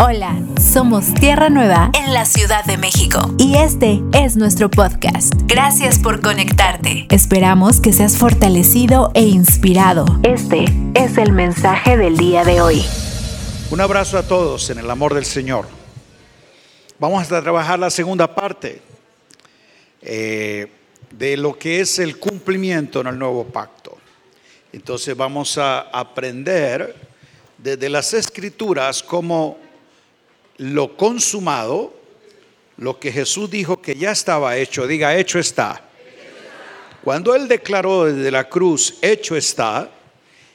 Hola, somos Tierra Nueva en la Ciudad de México y este es nuestro podcast. Gracias por conectarte. Esperamos que seas fortalecido e inspirado. Este es el mensaje del día de hoy. Un abrazo a todos en el amor del Señor. Vamos a trabajar la segunda parte eh, de lo que es el cumplimiento en el nuevo pacto. Entonces vamos a aprender desde las escrituras cómo lo consumado, lo que Jesús dijo que ya estaba hecho, diga, hecho está. Cuando Él declaró desde la cruz, hecho está,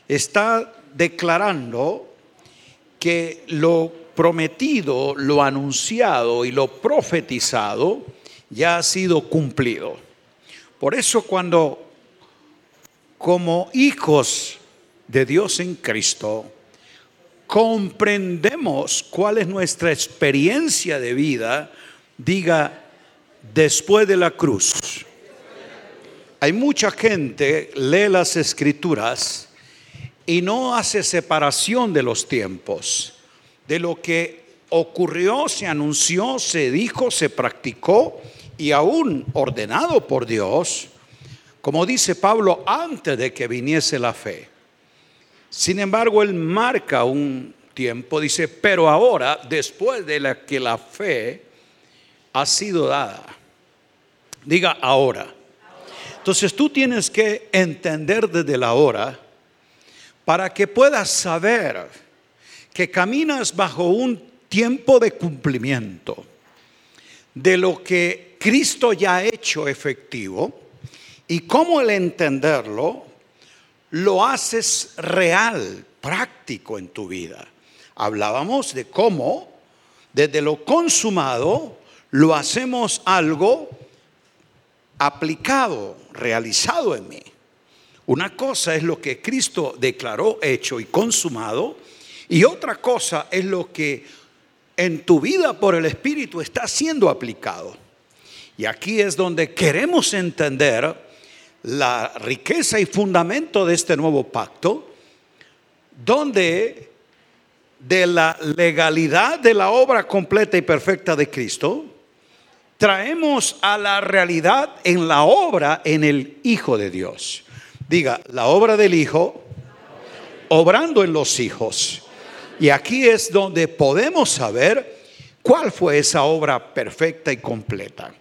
está declarando que lo prometido, lo anunciado y lo profetizado ya ha sido cumplido. Por eso cuando como hijos de Dios en Cristo, comprendemos cuál es nuestra experiencia de vida, diga, después de la cruz. Hay mucha gente, lee las escrituras y no hace separación de los tiempos, de lo que ocurrió, se anunció, se dijo, se practicó y aún ordenado por Dios, como dice Pablo, antes de que viniese la fe. Sin embargo, él marca un tiempo, dice, pero ahora, después de la que la fe ha sido dada, diga ahora. Entonces tú tienes que entender desde la hora para que puedas saber que caminas bajo un tiempo de cumplimiento de lo que Cristo ya ha hecho efectivo y cómo el entenderlo lo haces real, práctico en tu vida. Hablábamos de cómo desde lo consumado lo hacemos algo aplicado, realizado en mí. Una cosa es lo que Cristo declaró hecho y consumado y otra cosa es lo que en tu vida por el Espíritu está siendo aplicado. Y aquí es donde queremos entender la riqueza y fundamento de este nuevo pacto, donde de la legalidad de la obra completa y perfecta de Cristo, traemos a la realidad en la obra en el Hijo de Dios. Diga, la obra del Hijo, obrando en los hijos. Y aquí es donde podemos saber cuál fue esa obra perfecta y completa.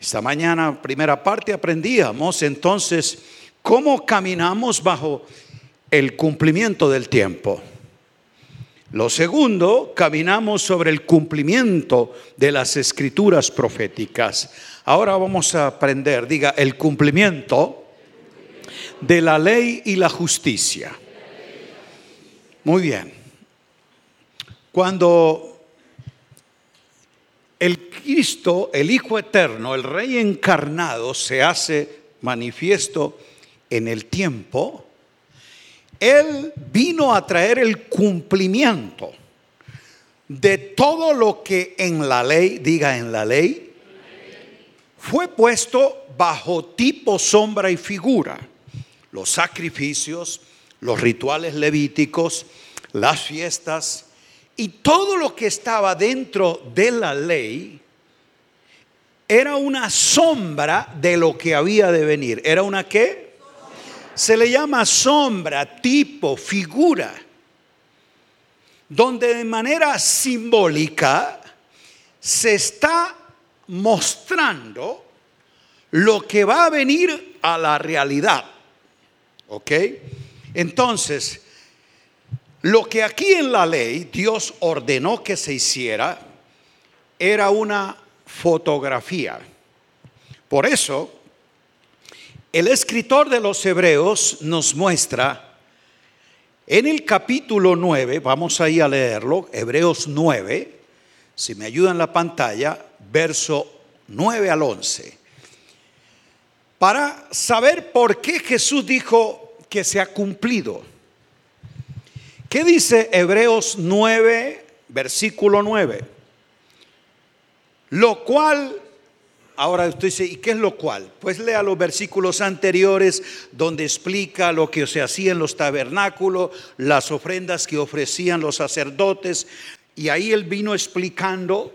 Esta mañana, primera parte, aprendíamos entonces cómo caminamos bajo el cumplimiento del tiempo. Lo segundo, caminamos sobre el cumplimiento de las escrituras proféticas. Ahora vamos a aprender, diga, el cumplimiento de la ley y la justicia. Muy bien. Cuando el Cristo, el Hijo Eterno, el Rey encarnado, se hace manifiesto en el tiempo, Él vino a traer el cumplimiento de todo lo que en la ley, diga en la ley, fue puesto bajo tipo, sombra y figura. Los sacrificios, los rituales levíticos, las fiestas, y todo lo que estaba dentro de la ley era una sombra de lo que había de venir. ¿Era una qué? Se le llama sombra, tipo, figura, donde de manera simbólica se está mostrando lo que va a venir a la realidad. ¿Ok? Entonces, lo que aquí en la ley Dios ordenó que se hiciera era una fotografía. Por eso, el escritor de los Hebreos nos muestra en el capítulo 9, vamos ahí a leerlo, Hebreos 9, si me ayudan la pantalla, verso 9 al 11, para saber por qué Jesús dijo que se ha cumplido. ¿Qué dice Hebreos 9, versículo 9? Lo cual, ahora usted dice, ¿y qué es lo cual? Pues lea los versículos anteriores donde explica lo que se hacía en los tabernáculos, las ofrendas que ofrecían los sacerdotes y ahí él vino explicando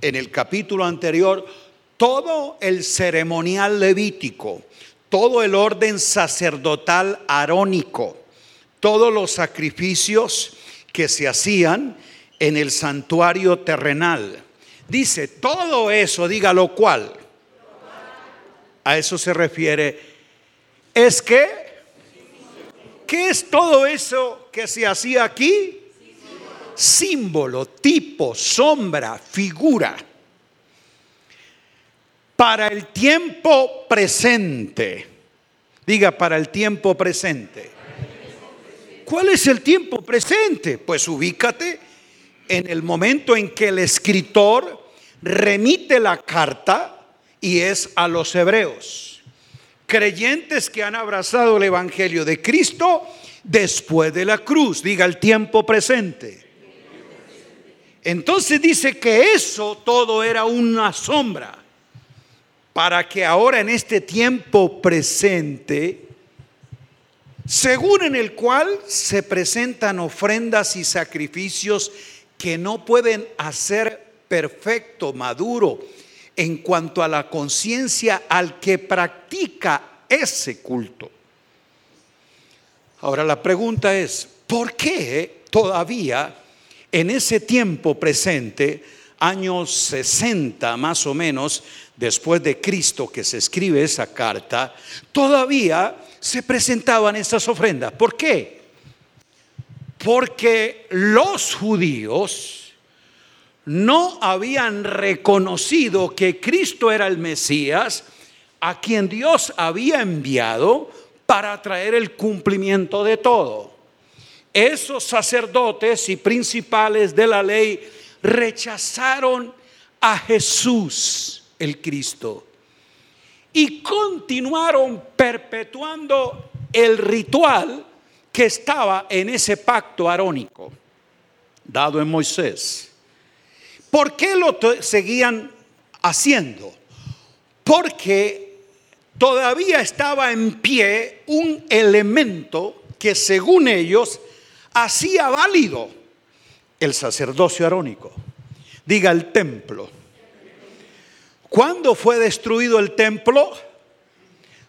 en el capítulo anterior todo el ceremonial levítico, todo el orden sacerdotal arónico, todos los sacrificios que se hacían en el santuario terrenal. Dice, todo eso, diga lo cual. A eso se refiere. Es que, ¿qué es todo eso que se hacía aquí? Símbolo, tipo, sombra, figura. Para el tiempo presente. Diga, para el tiempo presente. ¿Cuál es el tiempo presente? Pues ubícate en el momento en que el escritor remite la carta y es a los hebreos, creyentes que han abrazado el Evangelio de Cristo después de la cruz, diga el tiempo presente. Entonces dice que eso todo era una sombra, para que ahora en este tiempo presente, según en el cual se presentan ofrendas y sacrificios que no pueden hacer perfecto, maduro, en cuanto a la conciencia al que practica ese culto. Ahora la pregunta es, ¿por qué todavía en ese tiempo presente, años 60 más o menos, después de Cristo que se escribe esa carta, todavía se presentaban esas ofrendas? ¿Por qué? Porque los judíos no habían reconocido que Cristo era el Mesías a quien Dios había enviado para traer el cumplimiento de todo. Esos sacerdotes y principales de la ley rechazaron a Jesús el Cristo y continuaron perpetuando el ritual que estaba en ese pacto arónico dado en Moisés. ¿Por qué lo seguían haciendo? Porque todavía estaba en pie un elemento que según ellos hacía válido el sacerdocio arónico. Diga el templo. ¿Cuándo fue destruido el templo?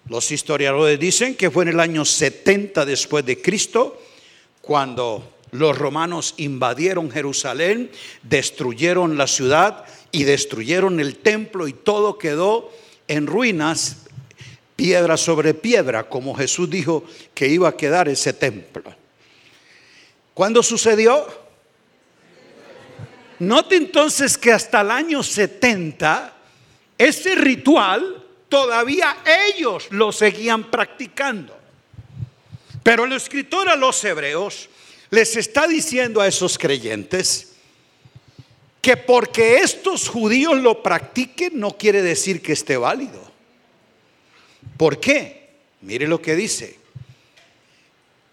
Los historiadores dicen que fue en el año 70 después de Cristo, cuando los romanos invadieron Jerusalén, destruyeron la ciudad y destruyeron el templo y todo quedó en ruinas, piedra sobre piedra, como Jesús dijo que iba a quedar ese templo. ¿Cuándo sucedió? Note entonces que hasta el año 70 ese ritual todavía ellos lo seguían practicando. Pero el escritor a los hebreos les está diciendo a esos creyentes que porque estos judíos lo practiquen no quiere decir que esté válido. ¿Por qué? Mire lo que dice.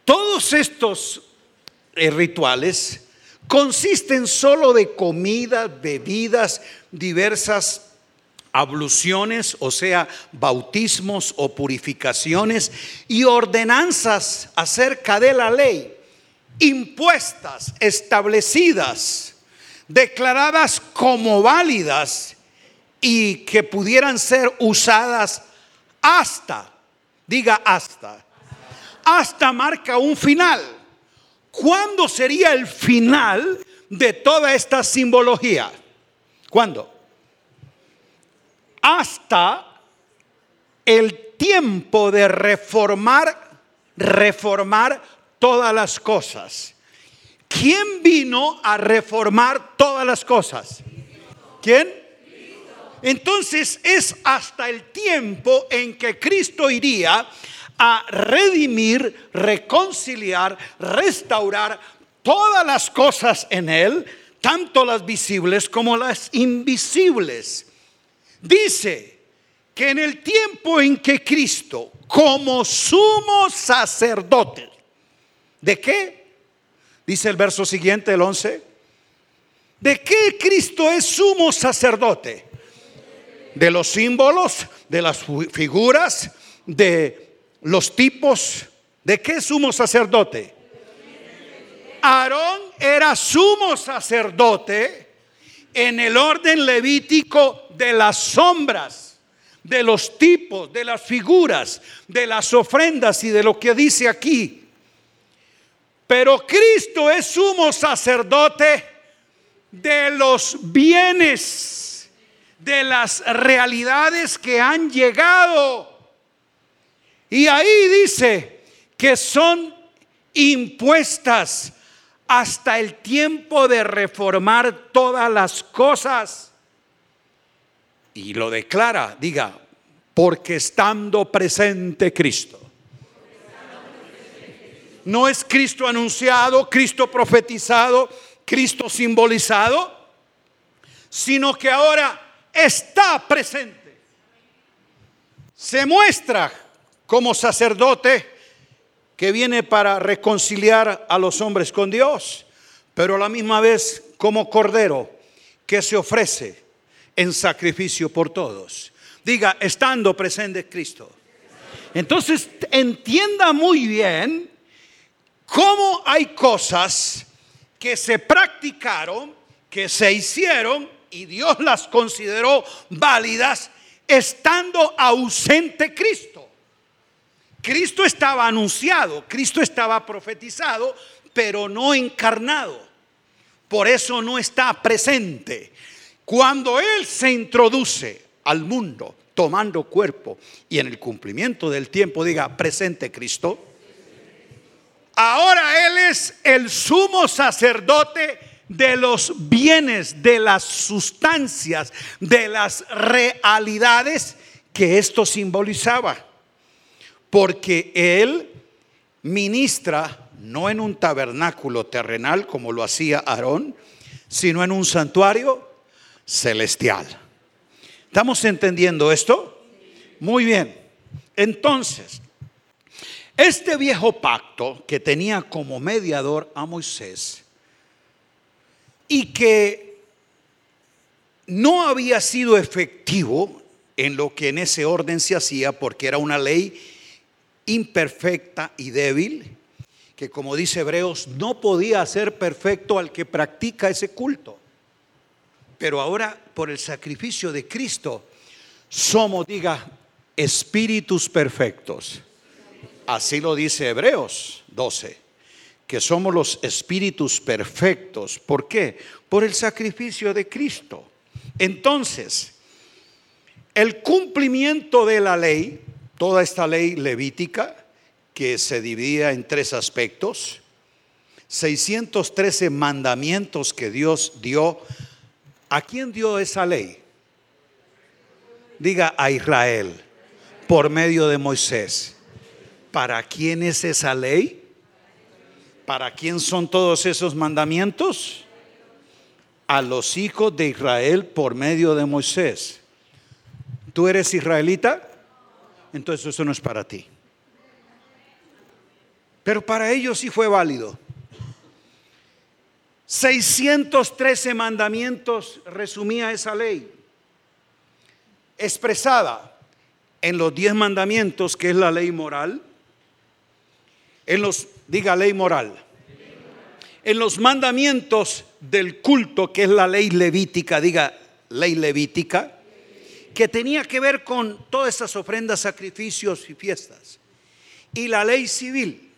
Todos estos eh, rituales consisten solo de comida, bebidas, diversas abluciones, o sea, bautismos o purificaciones y ordenanzas acerca de la ley, impuestas, establecidas, declaradas como válidas y que pudieran ser usadas hasta, diga hasta, hasta marca un final. ¿Cuándo sería el final de toda esta simbología? ¿Cuándo? Hasta el tiempo de reformar, reformar todas las cosas. ¿Quién vino a reformar todas las cosas? ¿Quién? Entonces es hasta el tiempo en que Cristo iría a redimir, reconciliar, restaurar todas las cosas en Él, tanto las visibles como las invisibles. Dice que en el tiempo en que Cristo, como sumo sacerdote, ¿de qué? Dice el verso siguiente, el 11. ¿De qué Cristo es sumo sacerdote? De los símbolos, de las figuras, de los tipos. ¿De qué sumo sacerdote? Aarón era sumo sacerdote en el orden levítico de las sombras, de los tipos, de las figuras, de las ofrendas y de lo que dice aquí. Pero Cristo es sumo sacerdote de los bienes, de las realidades que han llegado. Y ahí dice que son impuestas hasta el tiempo de reformar todas las cosas. Y lo declara, diga, porque estando presente Cristo. No es Cristo anunciado, Cristo profetizado, Cristo simbolizado, sino que ahora está presente. Se muestra como sacerdote que viene para reconciliar a los hombres con Dios, pero a la misma vez como cordero que se ofrece en sacrificio por todos. Diga, estando presente Cristo. Entonces, entienda muy bien cómo hay cosas que se practicaron, que se hicieron y Dios las consideró válidas estando ausente Cristo. Cristo estaba anunciado, Cristo estaba profetizado, pero no encarnado. Por eso no está presente. Cuando Él se introduce al mundo tomando cuerpo y en el cumplimiento del tiempo diga presente Cristo, ahora Él es el sumo sacerdote de los bienes, de las sustancias, de las realidades que esto simbolizaba porque Él ministra no en un tabernáculo terrenal como lo hacía Aarón, sino en un santuario celestial. ¿Estamos entendiendo esto? Muy bien. Entonces, este viejo pacto que tenía como mediador a Moisés y que no había sido efectivo en lo que en ese orden se hacía porque era una ley imperfecta y débil, que como dice Hebreos, no podía ser perfecto al que practica ese culto. Pero ahora, por el sacrificio de Cristo, somos, diga, espíritus perfectos. Así lo dice Hebreos 12, que somos los espíritus perfectos. ¿Por qué? Por el sacrificio de Cristo. Entonces, el cumplimiento de la ley toda esta ley levítica que se dividía en tres aspectos, 613 mandamientos que Dios dio. ¿A quién dio esa ley? Diga a Israel por medio de Moisés. ¿Para quién es esa ley? ¿Para quién son todos esos mandamientos? A los hijos de Israel por medio de Moisés. ¿Tú eres israelita? Entonces eso no es para ti. Pero para ellos sí fue válido. 613 mandamientos resumía esa ley, expresada en los 10 mandamientos, que es la ley moral, en los, diga ley moral, en los mandamientos del culto, que es la ley levítica, diga ley levítica, que tenía que ver con todas esas ofrendas, sacrificios y fiestas. Y la ley civil,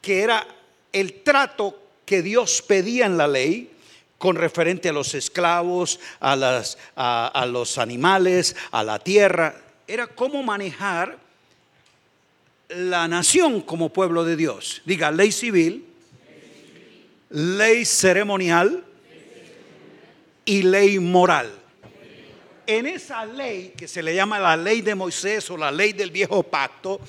que era el trato que Dios pedía en la ley con referente a los esclavos, a, los animales, a la tierra, era cómo manejar la nación como pueblo de Dios. Diga, ley civil, ley ceremonial y ley moral en esa ley que se le llama la ley de Moisés o la ley del viejo pacto,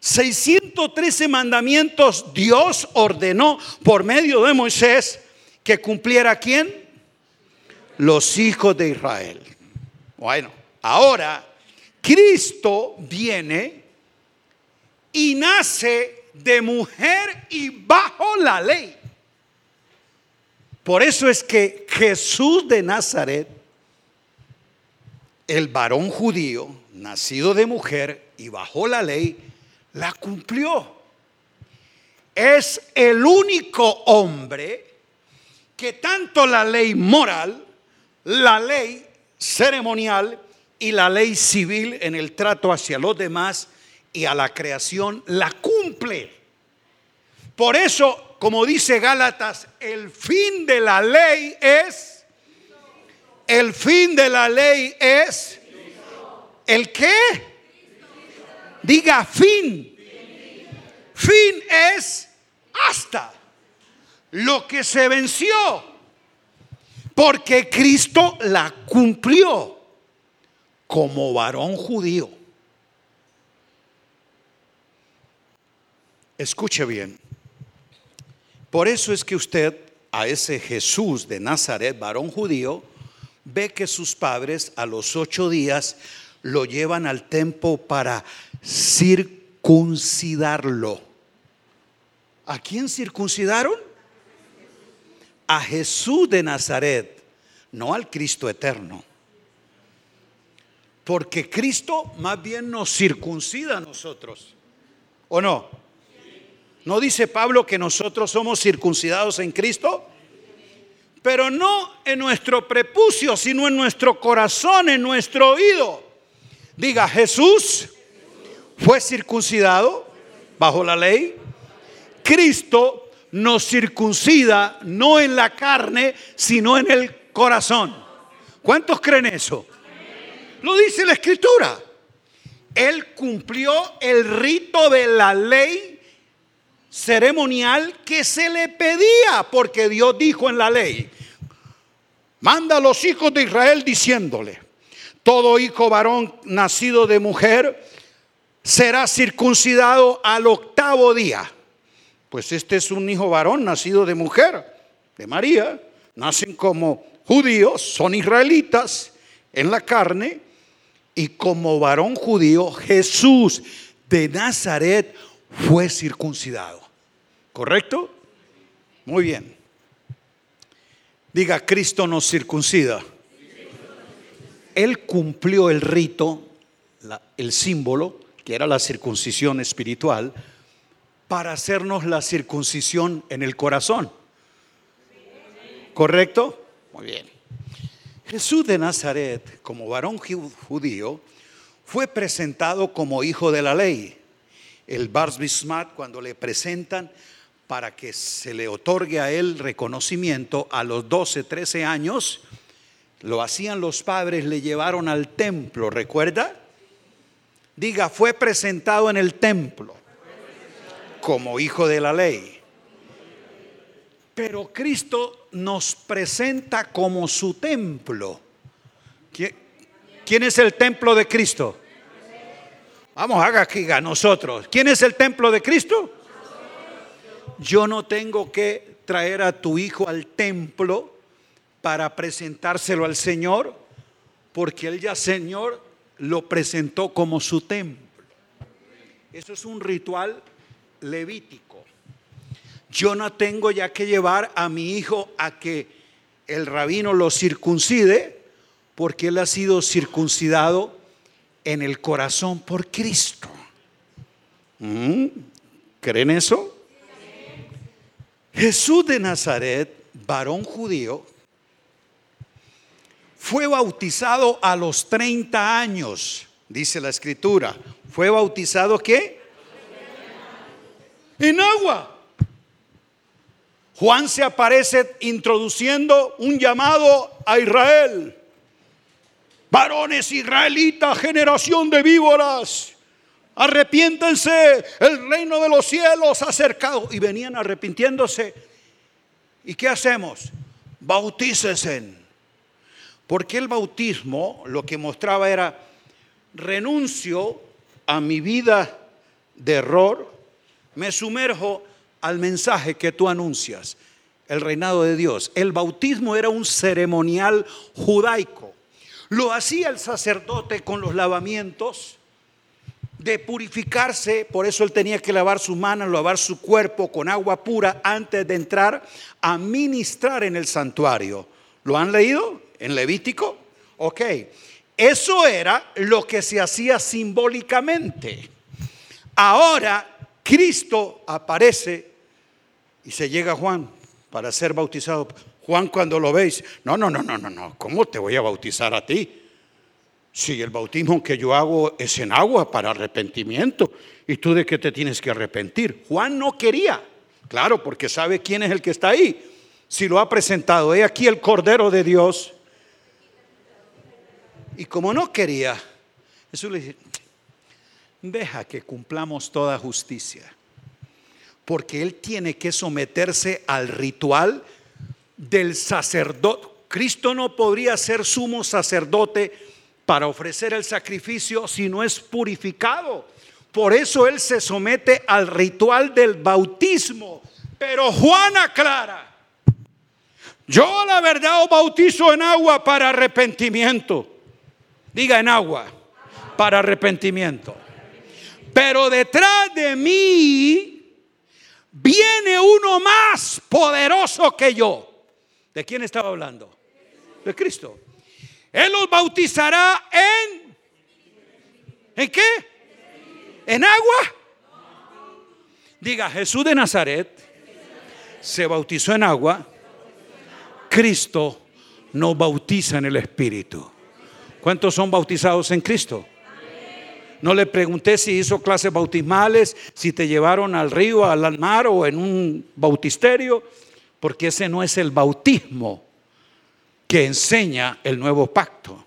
613 mandamientos Dios ordenó por medio de Moisés que cumpliera quién? Los hijos de Israel. Bueno, ahora Cristo viene y nace de mujer y bajo la ley. Por eso es que Jesús de Nazaret el varón judío, nacido de mujer y bajo la ley, la cumplió. es el único hombre que tanto la ley moral, la ley ceremonial y la ley civil en el trato hacia los demás y a la creación la cumple. Por eso, como dice Gálatas, el fin de la ley es, el fin de la ley es, ¿el qué? Diga fin. Fin es hasta lo que se venció, porque Cristo la cumplió como varón judío. Escuche bien. Por eso es que usted a ese Jesús de Nazaret, varón judío, ve que sus padres a los ocho días lo llevan al templo para circuncidarlo. ¿A quién circuncidaron? A Jesús de Nazaret, no al Cristo eterno. Porque Cristo más bien nos circuncida a nosotros. ¿O no? ¿No dice Pablo que nosotros somos circuncidados en Cristo? Pero no en nuestro prepucio, sino en nuestro corazón, en nuestro oído. Diga, Jesús fue circuncidado bajo la ley Cristo nos circuncida no en la carne, sino en el corazón. ¿Cuántos creen eso? Lo dice la escritura. Él cumplió el rito de la ley ceremonial que se le pedía, porque Dios dijo en la ley, manda a los hijos de Israel diciéndole, todo hijo varón nacido de mujer será circuncidado al octavo día. Pues este es un hijo varón nacido de mujer, de María, nacen como judíos, son israelitas en la carne, y como varón judío, Jesús de Nazaret fue circuncidado. ¿Correcto? Muy bien. Diga, Cristo nos circuncida. Él cumplió el rito, el símbolo, que era la circuncisión espiritual, para hacernos la circuncisión en el corazón. ¿Correcto? Muy bien. Jesús de Nazaret, como varón judío, fue presentado como hijo de la ley. El Bars cuando le presentan para que se le otorgue a él reconocimiento a los 12, 13 años, lo hacían los padres, le llevaron al templo, ¿recuerda? Diga, fue presentado en el templo como hijo de la ley. Pero Cristo nos presenta como su templo. ¿Quién es el templo de Cristo? Vamos, haga aquí a nosotros. ¿Quién es el templo de Cristo? Yo no tengo que traer a tu hijo al templo para presentárselo al Señor, porque él ya Señor lo presentó como su templo. Eso es un ritual levítico. Yo no tengo ya que llevar a mi hijo a que el rabino lo circuncide, porque él ha sido circuncidado en el corazón por Cristo. ¿Mm? ¿Creen eso? Jesús de Nazaret, varón judío, fue bautizado a los 30 años, dice la escritura. ¿Fue bautizado qué? en agua. Juan se aparece introduciendo un llamado a Israel. Varones israelitas, generación de víboras, arrepiéntense, el reino de los cielos ha acercado. Y venían arrepintiéndose. ¿Y qué hacemos? Bautícesen. Porque el bautismo lo que mostraba era renuncio a mi vida de error, me sumerjo al mensaje que tú anuncias, el reinado de Dios. El bautismo era un ceremonial judaico. Lo hacía el sacerdote con los lavamientos de purificarse, por eso él tenía que lavar sus manos, lavar su cuerpo con agua pura antes de entrar a ministrar en el santuario. ¿Lo han leído en Levítico? Ok, eso era lo que se hacía simbólicamente. Ahora Cristo aparece Y se llega Juan para ser bautizado. Juan cuando lo veis, no, no, no, no, no, no, ¿cómo te voy a bautizar a ti? Si el bautismo que yo hago es en agua para arrepentimiento, ¿y tú de qué te tienes que arrepentir? Juan no quería, claro, porque sabe quién es el que está ahí. Si lo ha presentado, he aquí el Cordero de Dios. Y como no quería, Jesús le dice, deja que cumplamos toda justicia, porque él tiene que someterse al ritual del sacerdote. Cristo no podría ser sumo sacerdote para ofrecer el sacrificio si no es purificado. Por eso él se somete al ritual del bautismo. Pero Juan aclara, yo la verdad os bautizo en agua para arrepentimiento. Diga en agua, para arrepentimiento. Pero detrás de mí viene uno más poderoso que yo. ¿De quién estaba hablando? De Cristo. Él los bautizará en... ¿En qué? ¿En agua? Diga, Jesús de Nazaret se bautizó en agua. Cristo nos bautiza en el Espíritu. ¿Cuántos son bautizados en Cristo? No le pregunté si hizo clases bautismales, si te llevaron al río, al mar o en un bautisterio porque ese no es el bautismo que enseña el nuevo pacto.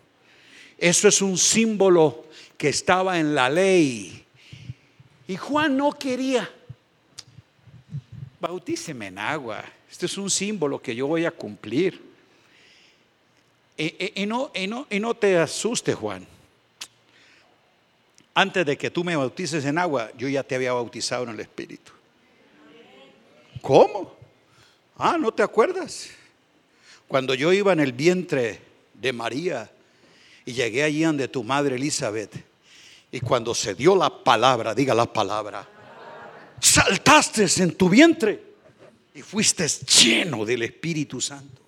Eso es un símbolo que estaba en la ley. Y Juan no quería, bautíceme en agua. Este es un símbolo que yo voy a cumplir. Y, no, no, y no te asustes, Juan. Antes de que tú me bautices en agua, yo ya te había bautizado en el Espíritu. ¿Cómo? Ah, ¿no te acuerdas? Cuando yo iba en el vientre de María y llegué allí donde tu madre Elizabeth, y cuando se dio la palabra, diga la palabra, saltaste en tu vientre y fuiste lleno del Espíritu Santo.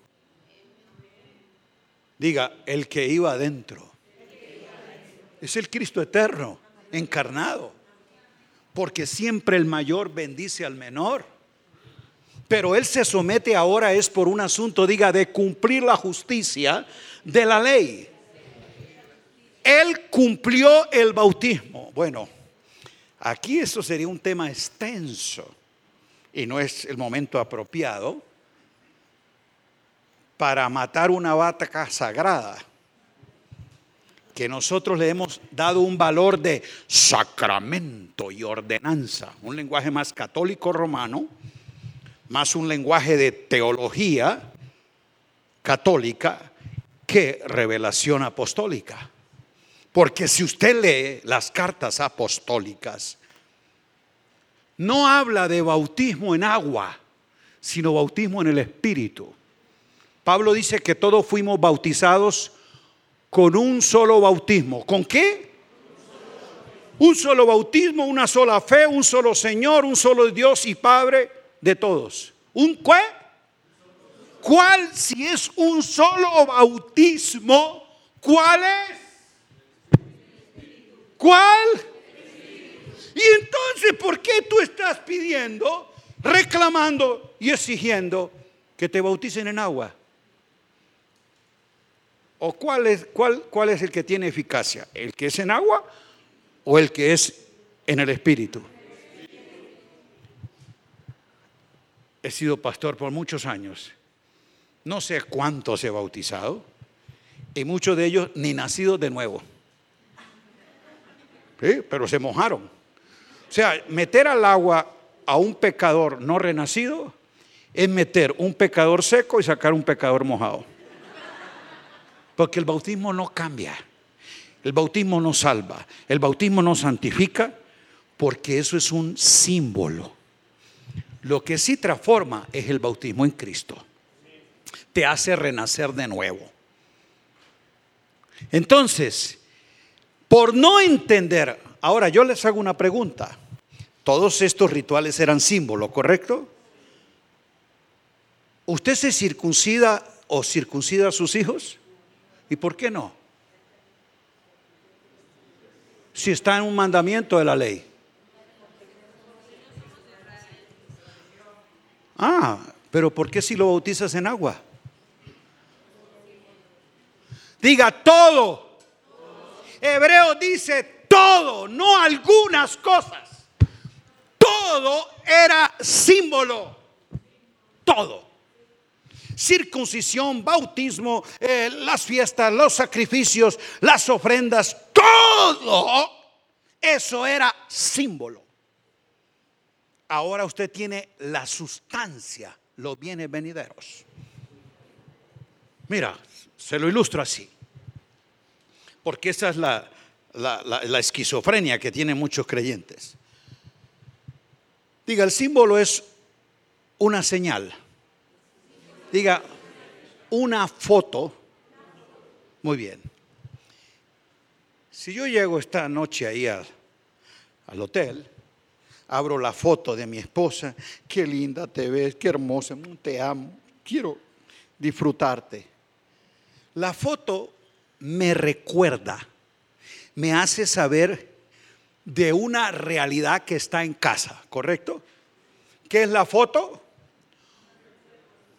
Diga, el que iba adentro. Es el Cristo eterno, encarnado. Porque siempre el mayor bendice al menor. Pero él se somete ahora es por un asunto, diga, de cumplir la justicia de la ley. Él cumplió el bautismo. Bueno, aquí eso sería un tema extenso y no es el momento apropiado para matar una vaca sagrada que nosotros le hemos dado un valor de sacramento y ordenanza, un lenguaje más católico romano más un lenguaje de teología católica que revelación apostólica. Porque si usted lee las cartas apostólicas, no habla de bautismo en agua, sino bautismo en el Espíritu. Pablo dice que todos fuimos bautizados con un solo bautismo. ¿Con qué? Un solo bautismo, una sola fe, un solo Señor, un solo Dios y Padre de todos. ¿Un qué? ¿Cuál si es un solo bautismo? ¿Cuál es? ¿Cuál? Y entonces, ¿por qué tú estás pidiendo, reclamando y exigiendo que te bauticen en agua? ¿O cuál es, cuál, cuál es el que tiene eficacia? ¿El que es en agua o el que es en el Espíritu? He sido pastor por muchos años. No sé cuántos he bautizado. Y muchos de ellos ni nacidos de nuevo. Pero se mojaron. O sea, meter al agua a un pecador no renacido es meter un pecador seco y sacar un pecador mojado. Porque el bautismo no cambia. El bautismo no salva. El bautismo no santifica porque eso es un símbolo. Lo que sí transforma es el bautismo en Cristo. Te hace renacer de nuevo. Entonces, por no entender, ahora yo les hago una pregunta. Todos estos rituales eran símbolos, ¿correcto? ¿Usted se circuncida o circuncida a sus hijos? ¿Y por qué no? Si está en un mandamiento de la ley. Ah, pero ¿por qué si lo bautizas en agua? Diga todo. Hebreo dice todo, no algunas cosas. Todo era símbolo. Todo. Circuncisión, bautismo, eh, las fiestas, los sacrificios, las ofrendas, todo eso era símbolo. Ahora usted tiene la sustancia, los bienes venideros. Mira, se lo ilustro así. Porque esa es la, la, esquizofrenia que tienen muchos creyentes. Diga, el símbolo es una señal. Diga, una foto. Muy bien. Si yo llego esta noche ahí al, al hotel, abro la foto de mi esposa, qué linda te ves, qué hermosa, te amo, quiero disfrutarte. La foto me recuerda, me hace saber de una realidad que está en casa, ¿correcto? ¿Qué es la foto?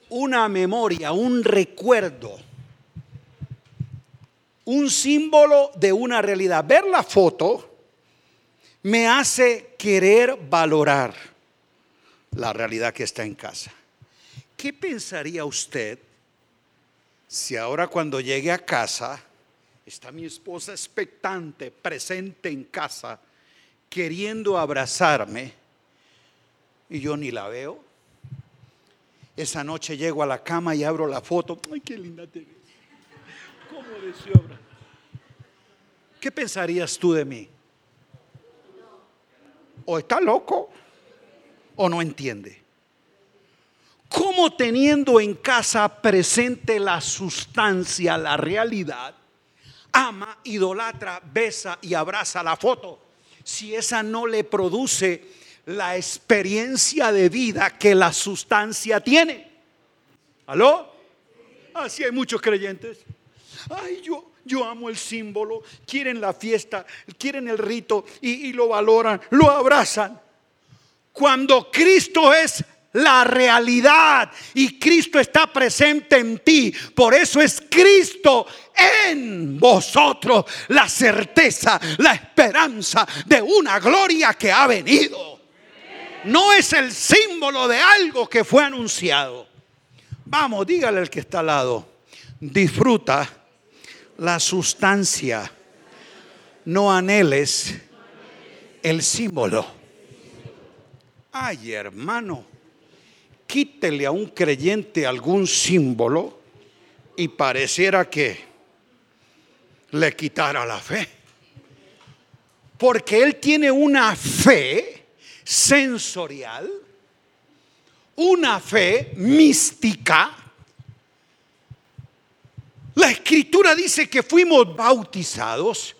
Una memoria, un recuerdo, un símbolo de una realidad. Ver la foto me hace querer valorar la realidad que está en casa. ¿Qué pensaría usted si ahora cuando llegue a casa está mi esposa expectante, presente en casa, queriendo abrazarme y yo ni la veo? Esa noche llego a la cama y abro la foto. Ay, qué linda te ves. ¿Cómo? ¿Qué pensarías tú de mí? O está loco o no entiende. ¿Cómo teniendo en casa presente la sustancia, la realidad, ama, idolatra, besa y abraza la foto? Si esa no le produce la experiencia de vida que la sustancia tiene. ¿Aló? Así hay muchos creyentes. Ay, yo, yo amo el símbolo, quieren la fiesta, quieren el rito y, lo valoran, lo abrazan. Cuando Cristo es la realidad y Cristo está presente en ti. Por eso es Cristo en vosotros la certeza, la esperanza de una gloria que ha venido. No es el símbolo de algo que fue anunciado. Vamos, dígale al que está al lado, disfruta la sustancia, no anheles el símbolo. Ay, hermano, quítele a un creyente algún símbolo y pareciera que le quitara la fe. Porque él tiene una fe sensorial, una fe mística, la escritura dice que fuimos bautizados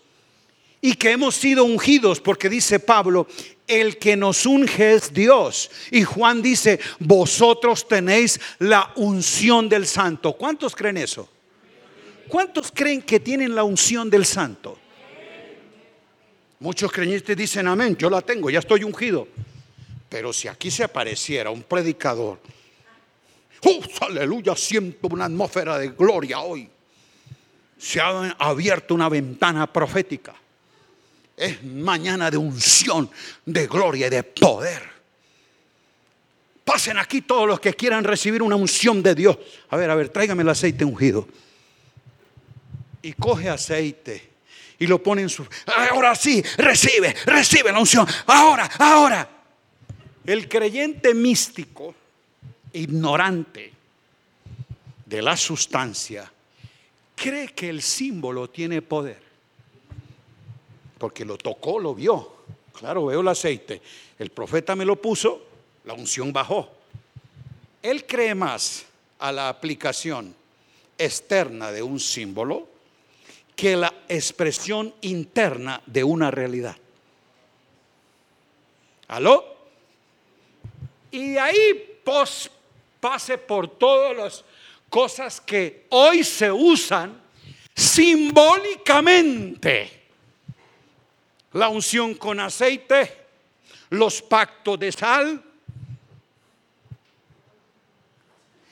y que hemos sido ungidos, porque dice Pablo, el que nos unge es Dios. Y Juan dice, vosotros tenéis la unción del santo. ¿Cuántos creen eso? ¿Cuántos creen que tienen la unción del santo? Muchos creyentes dicen, amén, yo la tengo, ya estoy ungido. Pero si aquí se apareciera un predicador, ¡oh, aleluya! Siento una atmósfera de gloria hoy se ha abierto una ventana profética. Es mañana de unción, de gloria y de poder. Pasen aquí todos los que quieran recibir una unción de Dios. A ver, a ver, tráigame el aceite ungido. Y coge aceite y lo pone en su... Ahora sí, recibe, recibe la unción. Ahora, ahora. El creyente místico, ignorante de la sustancia, cree que el símbolo tiene poder. Porque lo tocó, lo vio. Claro, veo el aceite. El profeta me lo puso, la unción bajó. Él cree más a la aplicación externa de un símbolo que la expresión interna de una realidad. ¿Aló? Y ahí pase por todos los cosas que hoy se usan simbólicamente. La unción con aceite, los pactos de sal.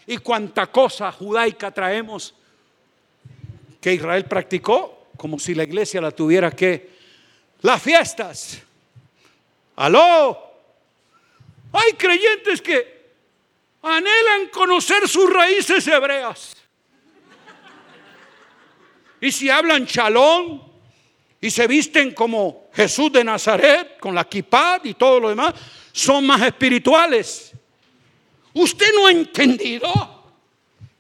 y cuánta cosa judaica traemos que Israel practicó, como si la iglesia la tuviera que. Las fiestas. Aló. Hay creyentes que anhelan conocer sus raíces hebreas. Y si hablan chalón y se visten como Jesús de Nazaret, con la kippah y todo lo demás, son más espirituales. Usted no ha entendido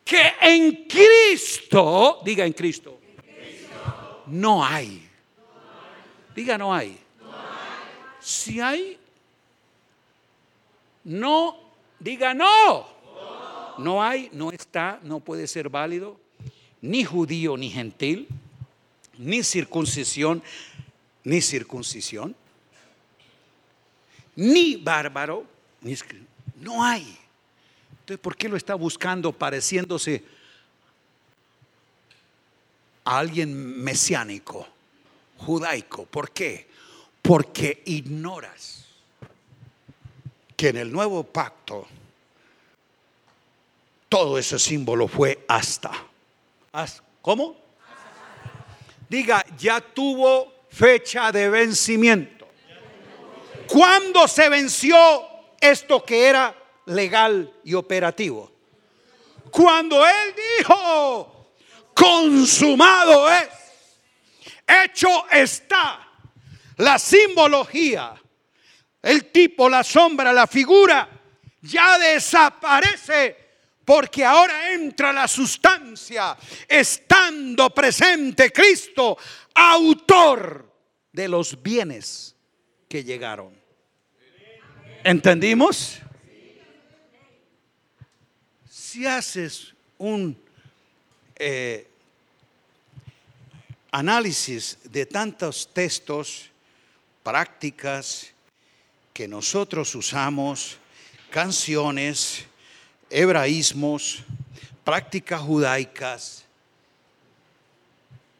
que en Cristo, diga en Cristo, no hay. Diga no hay. Si hay, no, diga no. No hay, no está, no puede ser válido, ni judío ni gentil, ni circuncisión, ni circuncisión, ni bárbaro, ni no hay. Entonces, ¿por qué lo está buscando pareciéndose a alguien mesiánico, judaico? ¿Por qué? Porque ignoras que en el nuevo pacto todo ese símbolo fue hasta. ¿Cómo? Diga, ya tuvo fecha de vencimiento. ¿Cuándo se venció esto que era legal y operativo. Cuando Él dijo, consumado es, hecho está, la simbología, el tipo, la sombra, la figura, ya desaparece porque ahora entra la sustancia, estando presente Cristo, autor de los bienes que llegaron. ¿Entendimos? si haces un eh, análisis de tantos textos, prácticas que nosotros usamos, canciones, hebraísmos, prácticas judaicas,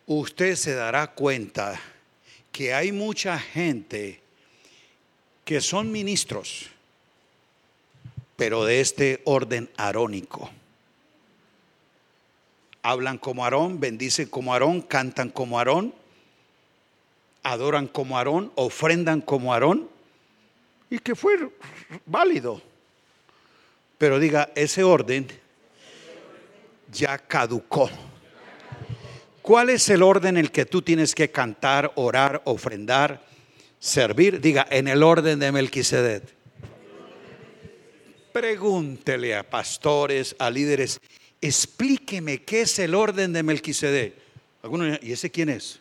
usted se dará cuenta que hay mucha gente que son ministros, pero de este orden arónico. Hablan como Aarón, bendicen como Aarón, cantan como Aarón, adoran como Aarón, ofrendan como Aarón, y que fue válido. Pero diga, ese orden ya caducó. ¿Cuál es el orden en el que tú tienes que cantar, orar, ofrendar, servir? Diga, en el orden de Melquisedec. Pregúntele a pastores, a líderes, explíqueme qué es el orden de Melquisedec. ¿Alguno, ¿Y ese quién es?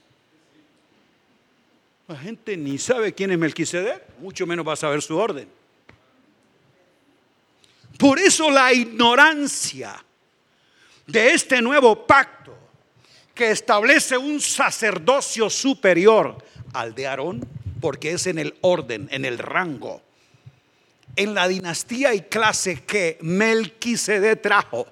La gente ni sabe quién es Melquisedec, mucho menos va a saber su orden. Por eso la ignorancia de este nuevo pacto que establece un sacerdocio superior al de Aarón, porque es en el orden, en el rango en la dinastía y clase que Melquisede trajo.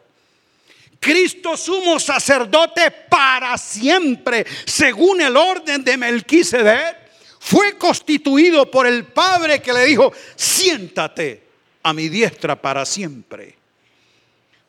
Cristo sumo sacerdote para siempre, según el orden de Melquisedec, fue constituido por el Padre que le dijo, siéntate a mi diestra para siempre.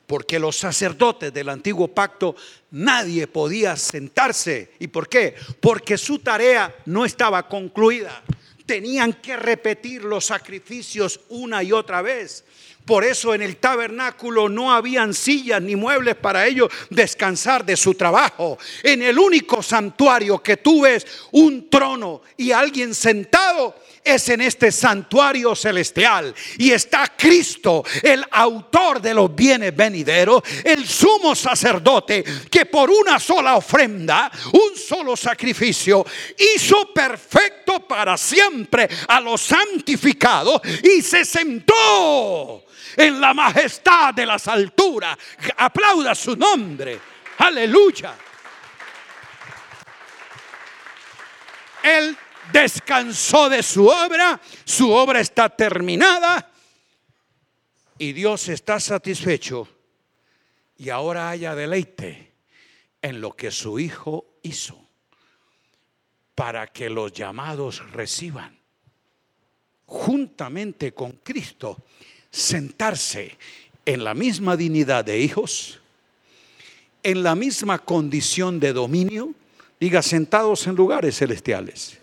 Porque los sacerdotes del antiguo pacto nadie podía sentarse. ¿Y por qué? Porque su tarea no estaba concluida tenían que repetir los sacrificios una y otra vez. Por eso en el tabernáculo no habían sillas ni muebles para ellos descansar de su trabajo. En el único santuario que tú ves un trono y alguien sentado es en este santuario celestial. Y está Cristo, el autor de los bienes venideros, el sumo sacerdote que por una sola ofrenda, un solo sacrificio, hizo perfecto para siempre a los santificados y se sentó en la majestad de las alturas. Aplauda su nombre. Aleluya. El descansó de su obra, su obra está terminada y Dios está satisfecho. Y ahora haya deleite en lo que su Hijo hizo para que los llamados reciban juntamente con Cristo sentarse en la misma dignidad de hijos, en la misma condición de dominio, diga sentados en lugares celestiales,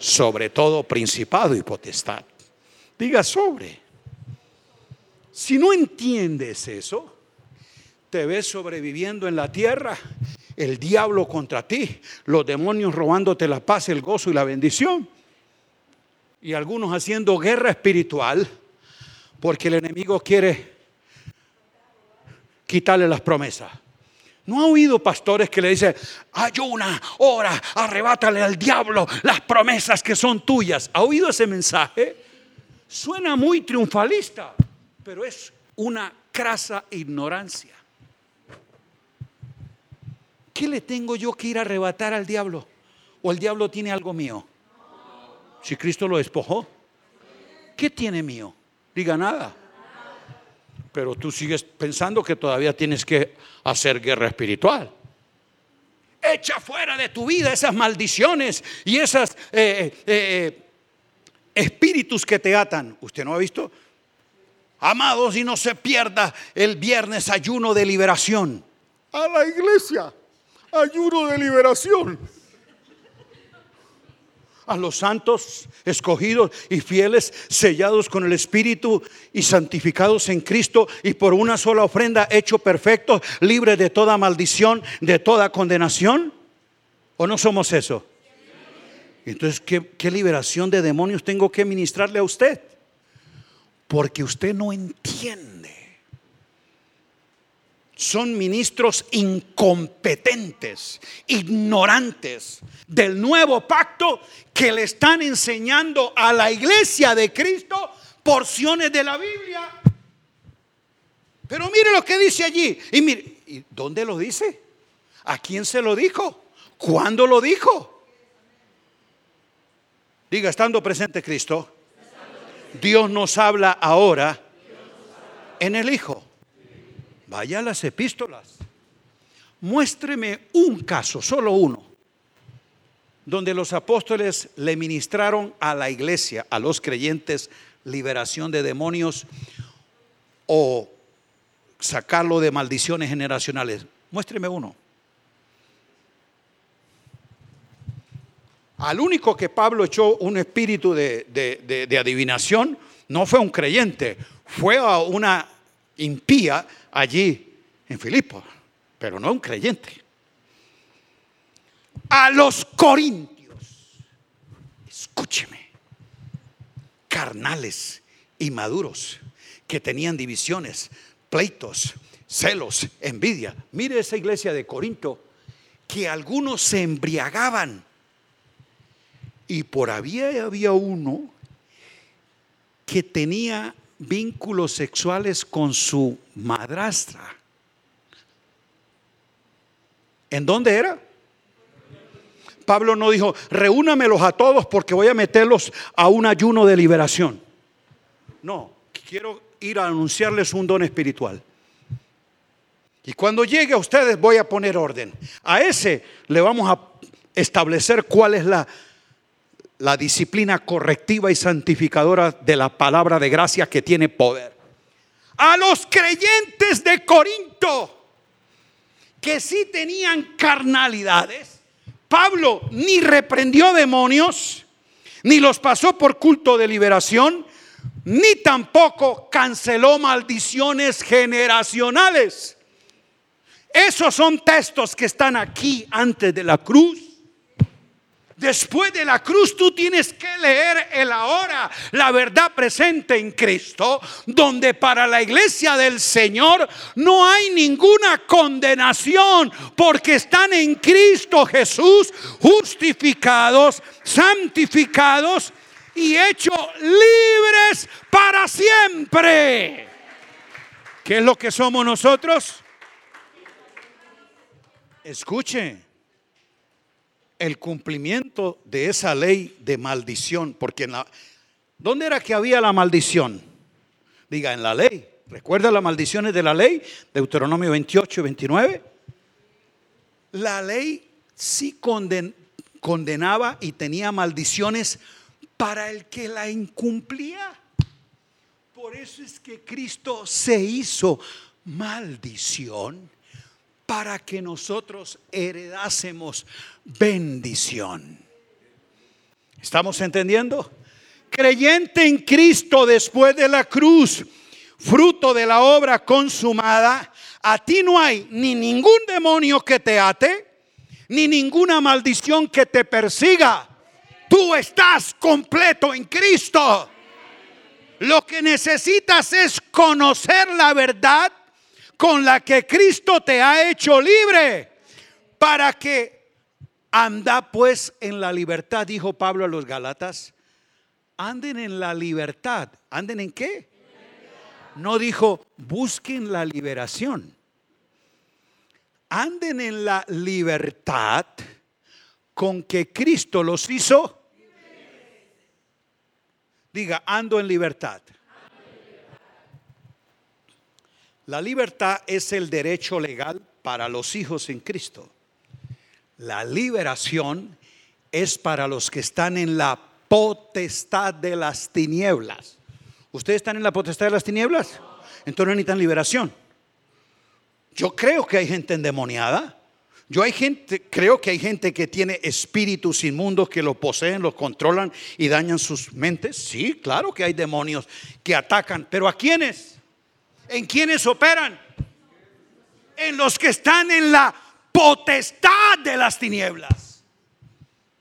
sobre todo principado y potestad. Diga sobre. Si no entiendes eso, te ves sobreviviendo en la tierra, el diablo contra ti, los demonios robándote la paz, el gozo y la bendición, y algunos haciendo guerra espiritual, porque el enemigo quiere quitarle las promesas. ¿No ha oído pastores que le dicen, ayuna, ora, arrebátale al diablo las promesas que son tuyas? ¿Ha oído ese mensaje? Suena muy triunfalista, pero es una crasa ignorancia. ¿Qué le tengo yo que ir a arrebatar al diablo? ¿O el diablo tiene algo mío? Si Cristo lo despojó, ¿qué tiene mío? Diga nada. Pero tú sigues pensando que todavía tienes que hacer guerra espiritual. Echa fuera de tu vida esas maldiciones y esos eh, eh, eh, espíritus que te atan. ¿Usted no ha visto? Amados, y no se pierda el viernes ayuno de liberación. A la iglesia ayuno de liberación. A los santos escogidos y fieles, sellados con el Espíritu y santificados en Cristo y por una sola ofrenda hecho perfecto, libre de toda maldición, de toda condenación. ¿O no somos eso? Entonces, ¿qué, qué liberación de demonios tengo que ministrarle a usted? Porque usted no entiende son ministros incompetentes, ignorantes del nuevo pacto que le están enseñando a la iglesia de Cristo porciones de la Biblia. Pero mire lo que dice allí. Y mire, ¿y ¿dónde lo dice? ¿A quién se lo dijo? ¿Cuándo lo dijo? Diga, estando presente Cristo, Dios nos habla ahora en el Hijo. Vaya a las epístolas. Muéstreme un caso, solo uno, donde los apóstoles le ministraron a la iglesia, a los creyentes, liberación de demonios o sacarlo de maldiciones generacionales. Muéstreme uno. Al único que Pablo echó un espíritu de, de adivinación no fue un creyente, fue a una impía allí en Filipo, pero no un creyente. A los corintios, escúcheme, carnales y maduros, que tenían divisiones, pleitos, celos, envidia. Mire esa iglesia de Corinto, que algunos se embriagaban. Y por había había uno que tenía vínculos sexuales con su madrastra. ¿En dónde era? Pablo no dijo, reúnamelos a todos porque voy a meterlos a un ayuno de liberación. No, quiero ir a anunciarles un don espiritual. Y cuando llegue a ustedes voy a poner orden. A ese le vamos a establecer cuál es la la disciplina correctiva y santificadora de la palabra de gracia que tiene poder. A los creyentes de Corinto, que sí tenían carnalidades, Pablo ni reprendió demonios, ni los pasó por culto de liberación, ni tampoco canceló maldiciones generacionales. Esos son textos que están aquí antes de la cruz Después de la cruz tú tienes que leer el ahora, la verdad presente en Cristo, donde para la iglesia del Señor no hay ninguna condenación, porque están en Cristo Jesús justificados, santificados y hechos libres para siempre. ¿Qué es lo que somos nosotros? Escuche el cumplimiento de esa ley de maldición, porque en la, ¿dónde era que había la maldición? Diga, en la ley. ¿Recuerda las maldiciones de la ley? Deuteronomio 28 y 29. La ley sí condenaba y tenía maldiciones para el que la incumplía. Por eso es que Cristo se hizo maldición para que nosotros heredásemos bendición. ¿Estamos entendiendo? Creyente en Cristo después de la cruz, fruto de la obra consumada, a ti no hay ni ningún demonio que te ate, ni ninguna maldición que te persiga. Tú estás completo en Cristo. Lo que necesitas es conocer la verdad con la que Cristo te ha hecho libre para que anda pues en la libertad, dijo Pablo a los Galatas. Anden en la libertad. ¿Anden en qué? No dijo, busquen la liberación. Anden en la libertad con que Cristo los hizo Diga, ando en libertad. La libertad es el derecho legal para los hijos en Cristo. La liberación es para los que están en la potestad de las tinieblas. ¿Ustedes están en la potestad de las tinieblas? Entonces no necesitan liberación. Yo creo que hay gente endemoniada. Yo hay gente, creo que hay gente que tiene espíritus inmundos que lo poseen, los controlan y dañan sus mentes. Sí, claro que hay demonios que atacan, pero ¿a quiénes? ¿En quiénes operan? En los que están en la potestad de las tinieblas.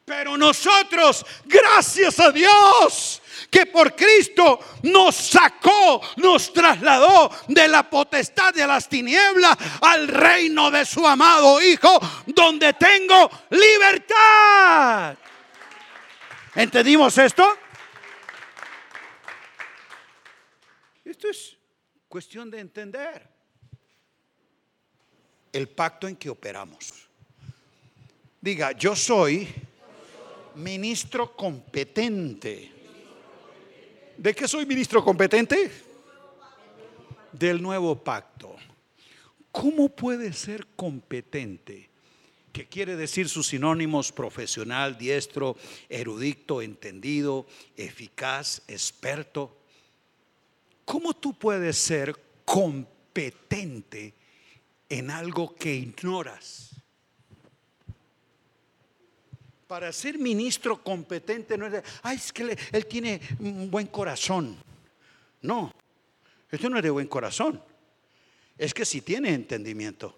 Pero nosotros, gracias a Dios, que por Cristo nos sacó, nos trasladó de la potestad de las tinieblas al reino de su amado Hijo, donde tengo libertad. ¿Entendimos esto? Esto es cuestión de entender el pacto en que operamos. Diga, yo soy ministro competente ¿De qué soy ministro competente? Del nuevo pacto. ¿Cómo puede ser competente? ¿Qué quiere decir sus sinónimos profesional, diestro, erudito, entendido, eficaz, experto. ¿Cómo tú puedes ser competente en algo que ignoras? Para ser ministro competente no es de, ay, es que él tiene un buen corazón. No, esto no es de buen corazón. Es que si tiene entendimiento.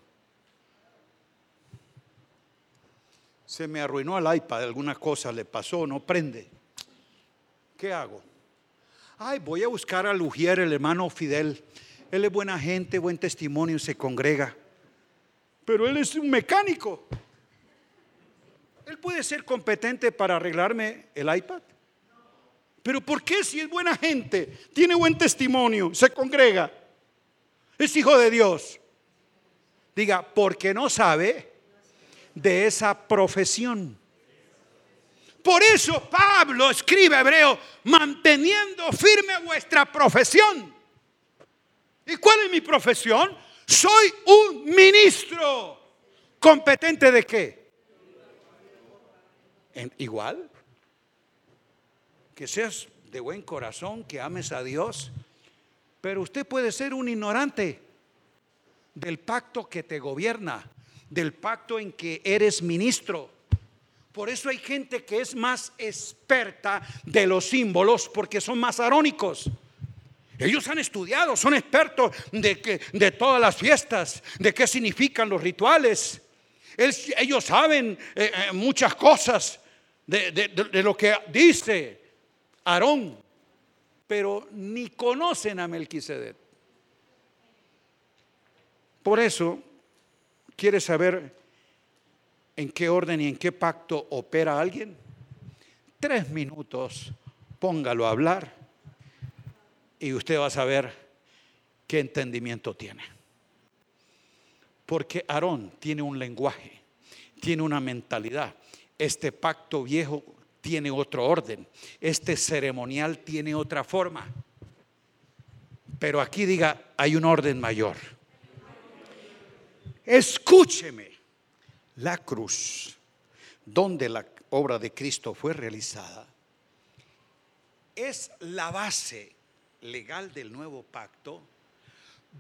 Se me arruinó el iPad, alguna cosa le pasó, no prende. ¿Qué hago? Ay, voy a buscar a Lugier, el hermano Fidel. Él es buena gente, buen testimonio, se congrega. Pero él es un mecánico. Él puede ser competente para arreglarme el iPad. Pero ¿por qué si es buena gente, tiene buen testimonio, se congrega, es hijo de Dios? Diga, porque no sabe de esa profesión. Por eso Pablo escribe Hebreo, manteniendo firme vuestra profesión. ¿Y cuál es mi profesión? Soy un ministro. ¿Competente de qué? igual, que seas de buen corazón, que ames a Dios, pero usted puede ser un ignorante del pacto que te gobierna, del pacto en que eres ministro. Por eso hay gente que es más experta de los símbolos porque son más arónicos. Ellos han estudiado, son expertos de, que, de todas las fiestas, de qué significan los rituales. ellos saben eh, eh, muchas cosas de, lo que dice Aarón, pero ni conocen a Melquisedec. Por eso, ¿quiere saber en qué orden y en qué pacto opera alguien? Tres minutos, póngalo a hablar y usted va a saber qué entendimiento tiene. Porque Aarón tiene un lenguaje, tiene una mentalidad, este pacto viejo tiene otro orden. Este ceremonial tiene otra forma. Pero aquí diga, hay un orden mayor. Escúcheme. La cruz, donde la obra de Cristo fue realizada, es la base legal del nuevo pacto,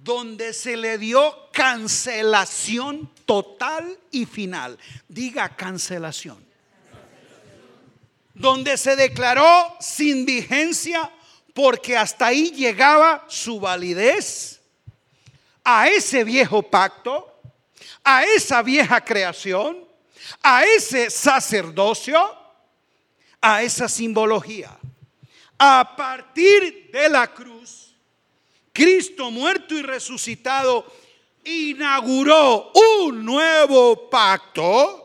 donde se le dio cancelación total y final. Diga cancelación. Donde se declaró sin vigencia porque hasta ahí llegaba su validez a ese viejo pacto, a esa vieja creación, a ese sacerdocio, a esa simbología. A partir de la cruz, Cristo muerto y resucitado inauguró un nuevo pacto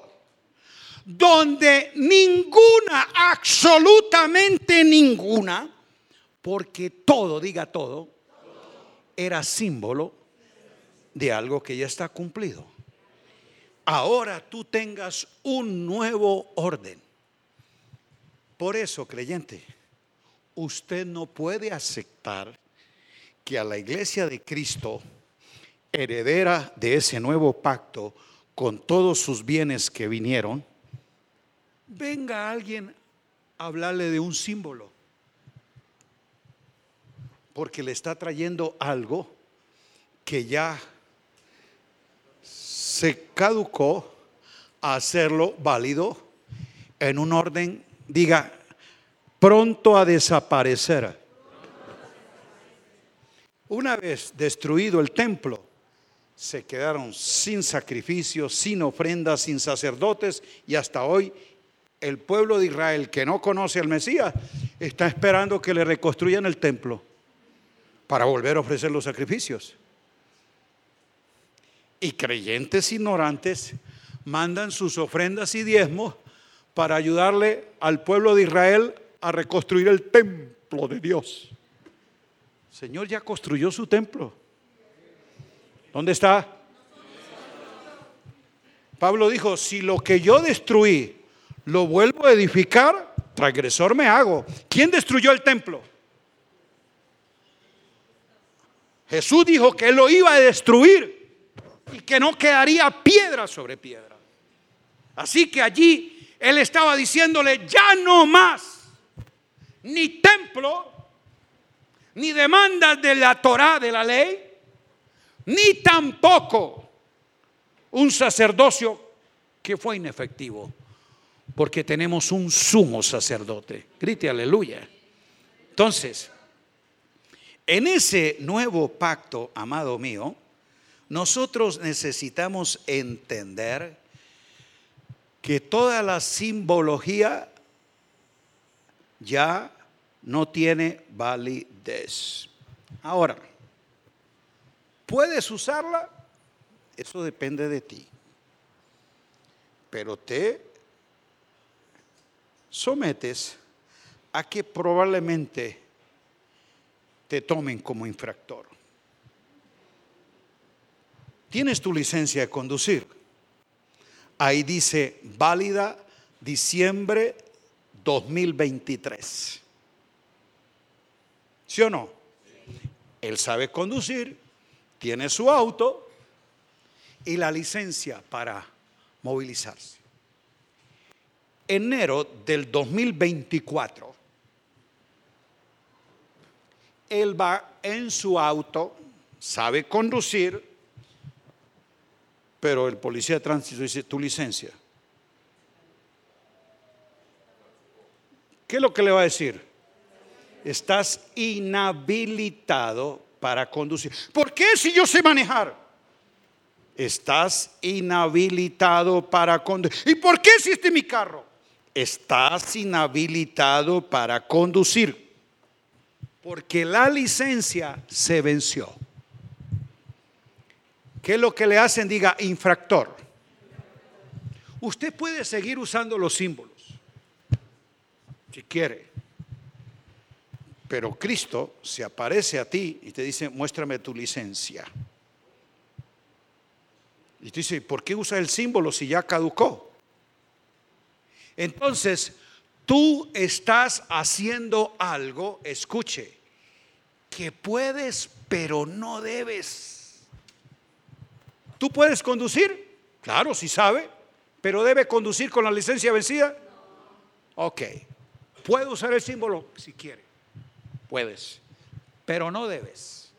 donde ninguna, absolutamente ninguna, porque todo, diga todo, era símbolo de algo que ya está cumplido. Ahora tú tengas un nuevo orden. Por eso, creyente, usted no puede aceptar que a la iglesia de Cristo, heredera de ese nuevo pacto, con todos sus bienes que vinieron, venga alguien a hablarle de un símbolo porque le está trayendo algo que ya se caducó a hacerlo válido en un orden, diga, pronto a desaparecer. Una vez destruido el templo, se quedaron sin sacrificios, sin ofrendas, sin sacerdotes y hasta hoy el pueblo de Israel que no conoce al Mesías está esperando que le reconstruyan el templo para volver a ofrecer los sacrificios. Y creyentes ignorantes mandan sus ofrendas y diezmos para ayudarle al pueblo de Israel a reconstruir el templo de Dios. El Señor ya construyó su templo. ¿Dónde está? Pablo dijo, si lo que yo destruí lo vuelvo a edificar, transgresor me hago. ¿Quién destruyó el templo? Jesús dijo que lo iba a destruir y que no quedaría piedra sobre piedra. Así que allí él estaba diciéndole, ya no más, ni templo, ni demandas de la Torah, de la ley, ni tampoco un sacerdocio que fue inefectivo, porque tenemos un sumo sacerdote. Grite aleluya. Entonces, en ese nuevo pacto, amado mío, nosotros necesitamos entender que toda la simbología ya no tiene validez. Ahora, ¿puedes usarla? Eso depende de ti. Pero te sometes a que probablemente te tomen como infractor. Tienes tu licencia de conducir. Ahí dice válida diciembre 2023. ¿Sí o no? Él sabe conducir, tiene su auto y la licencia para movilizarse. Enero del 2024 él va en su auto, sabe conducir, pero el policía de tránsito dice, tu licencia. ¿Qué es lo que le va a decir? Estás inhabilitado para conducir. ¿Por qué si yo sé manejar? Estás inhabilitado para conducir. ¿Y por qué si este es mi carro? Estás inhabilitado para conducir porque la licencia se venció. ¿Qué es lo que le hacen? Diga, infractor. Usted puede seguir usando los símbolos, si quiere. Pero Cristo se aparece a ti y te dice, muéstrame tu licencia. Y tú dices, ¿por qué usa el símbolo si ya caducó? Entonces, tú estás haciendo algo, escuche, que puedes, pero no debes. ¿Tú puedes conducir? Claro, si sabe, pero debe conducir con la licencia vencida. Ok, puede usar el símbolo si quiere, puedes, pero no debes,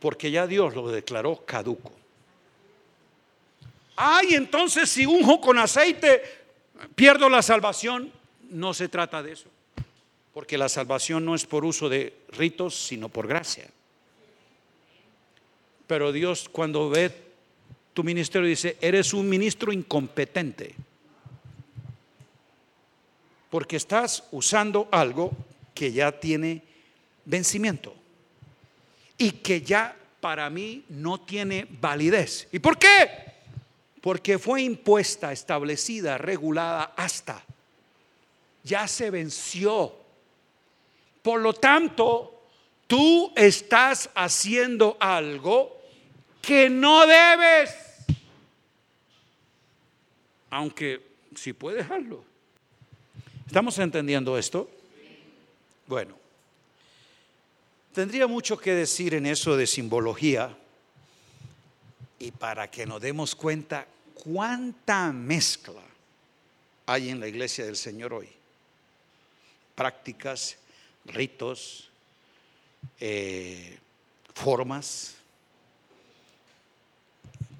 porque ya Dios lo declaró caduco. Ay, entonces si unjo con aceite, pierdo la salvación. No se trata de eso, porque la salvación no es por uso de ritos, sino por gracia. Pero Dios cuando ve tu ministerio dice, eres un ministro incompetente, porque estás usando algo que ya tiene vencimiento y que ya para mí no tiene validez. ¿Y por qué? porque fue impuesta, establecida, regulada hasta. Ya se venció. Por lo tanto, tú estás haciendo algo que no debes. Aunque si puedes dejarlo. ¿Estamos entendiendo esto? Bueno, tendría mucho que decir en eso de simbología y para que nos demos cuenta cuánta mezcla hay en la iglesia del Señor hoy. Prácticas, ritos, eh, formas.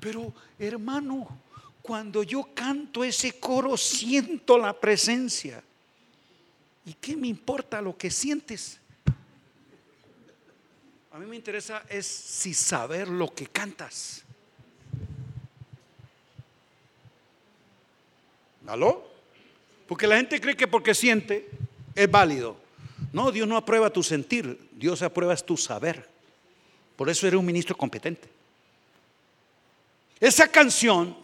Pero hermano, cuando yo canto ese coro siento la presencia. ¿Y qué me importa lo que sientes? A mí me interesa es si saber lo que cantas. ¿Aló? Porque la gente cree que porque siente es válido. No, Dios no aprueba tu sentir, Dios aprueba tu saber. Por eso eres un ministro competente. Esa canción,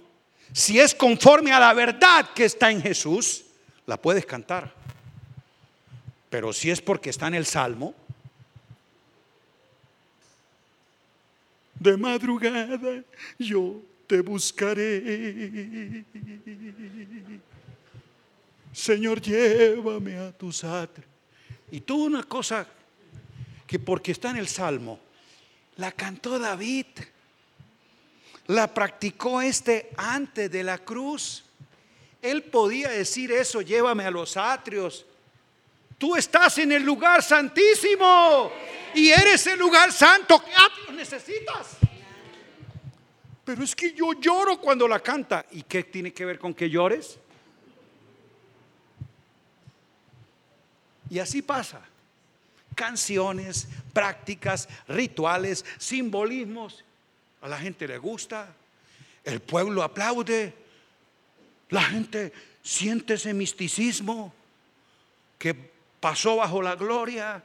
si es conforme a la verdad que está en Jesús, la puedes cantar. Pero si es porque está en el Salmo, de madrugada yo te buscaré. Señor, llévame a tus atrios. Y tuvo una cosa que porque está en el Salmo, la cantó David, la practicó este antes de la cruz. Él podía decir eso, llévame a los atrios. Tú estás en el lugar santísimo y eres el lugar santo. ¿Qué atrios necesitas? Pero es que yo lloro cuando la canta. ¿Y qué tiene que ver con que llores? Y así pasa. Canciones, prácticas, rituales, simbolismos. A la gente le gusta. El pueblo aplaude. La gente siente ese misticismo que pasó bajo la gloria.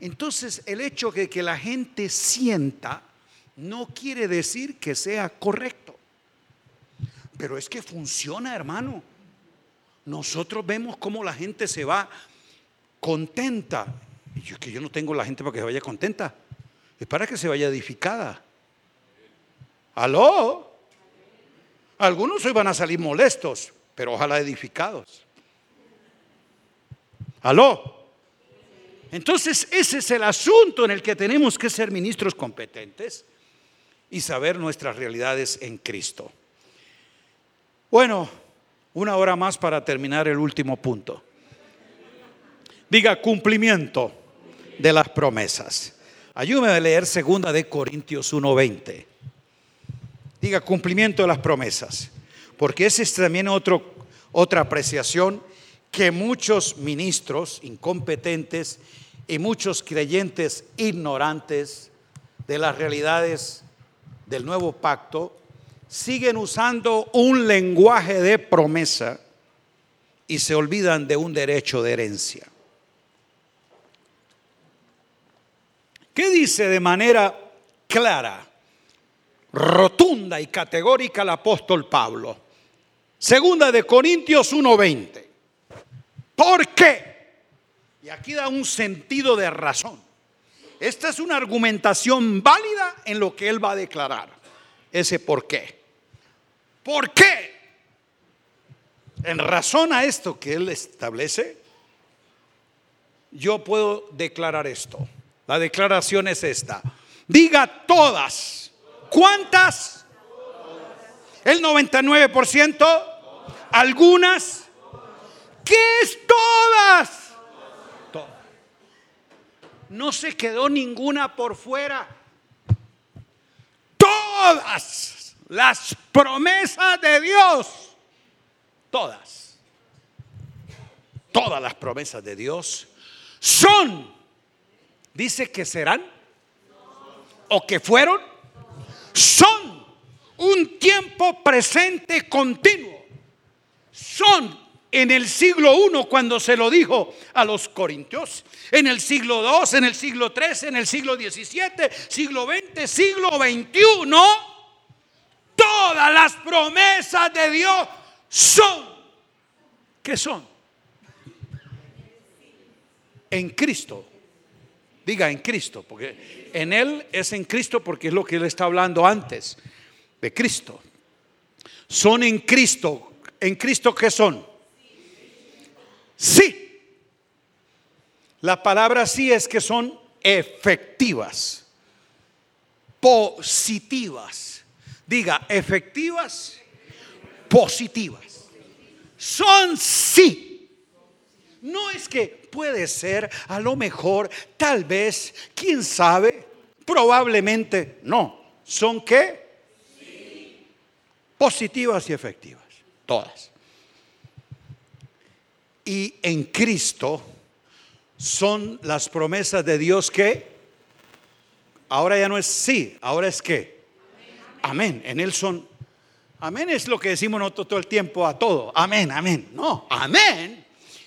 Entonces el hecho de que la gente sienta no quiere decir que sea correcto. Pero es que funciona, hermano. Nosotros vemos cómo la gente se va contenta. Y yo que yo no tengo la gente para que se vaya contenta. Es para que se vaya edificada. ¿Aló? Algunos hoy van a salir molestos, pero ojalá edificados. ¿Aló? Entonces ese es el asunto en el que tenemos que ser ministros competentes y saber nuestras realidades en Cristo. Bueno, una hora más para terminar el último punto. Diga cumplimiento de las promesas. Ayúdeme a leer segunda de Corintios 1:20. Diga cumplimiento de las promesas, porque esa es también otro, otra apreciación que muchos ministros incompetentes y muchos creyentes ignorantes de las realidades del nuevo pacto siguen usando un lenguaje de promesa y se olvidan de un derecho de herencia. ¿Qué dice de manera clara, rotunda y categórica el apóstol Pablo? Segunda de Corintios 1:20. ¿Por qué? Y aquí da un sentido de razón. Esta es una argumentación válida en lo que él va a declarar. Ese por qué. ¿Por qué? En razón a esto que él establece, yo puedo declarar esto. La declaración es esta. Diga todas. ¿Cuántas? El 99%. Algunas. ¿Qué es todas? no se quedó ninguna por fuera. Todas las promesas de Dios, todas, todas las promesas de Dios son, dice que serán o que fueron, son un tiempo presente continuo. Son en el siglo I cuando se lo dijo a los corintios, en el siglo II, en el siglo III, en el siglo XVII, siglo XX, siglo XXI, todas las promesas de Dios son, ¿qué son? En Cristo. Diga en Cristo, porque en Él es en Cristo porque es lo que Él está hablando antes de Cristo. Son en Cristo. ¿En Cristo qué son? Sí. La palabra sí es que son efectivas, positivas. Diga, efectivas, positivas. Son sí. No es que puede ser, a lo mejor, tal vez, quién sabe, probablemente no. ¿Son qué? Positivas y efectivas, todas y en Cristo son las promesas de Dios que ahora ya no es sí, ahora es que. Amén. En Él son. Amén es lo que decimos nosotros todo el tiempo a todo. Amén, amén. No, amén.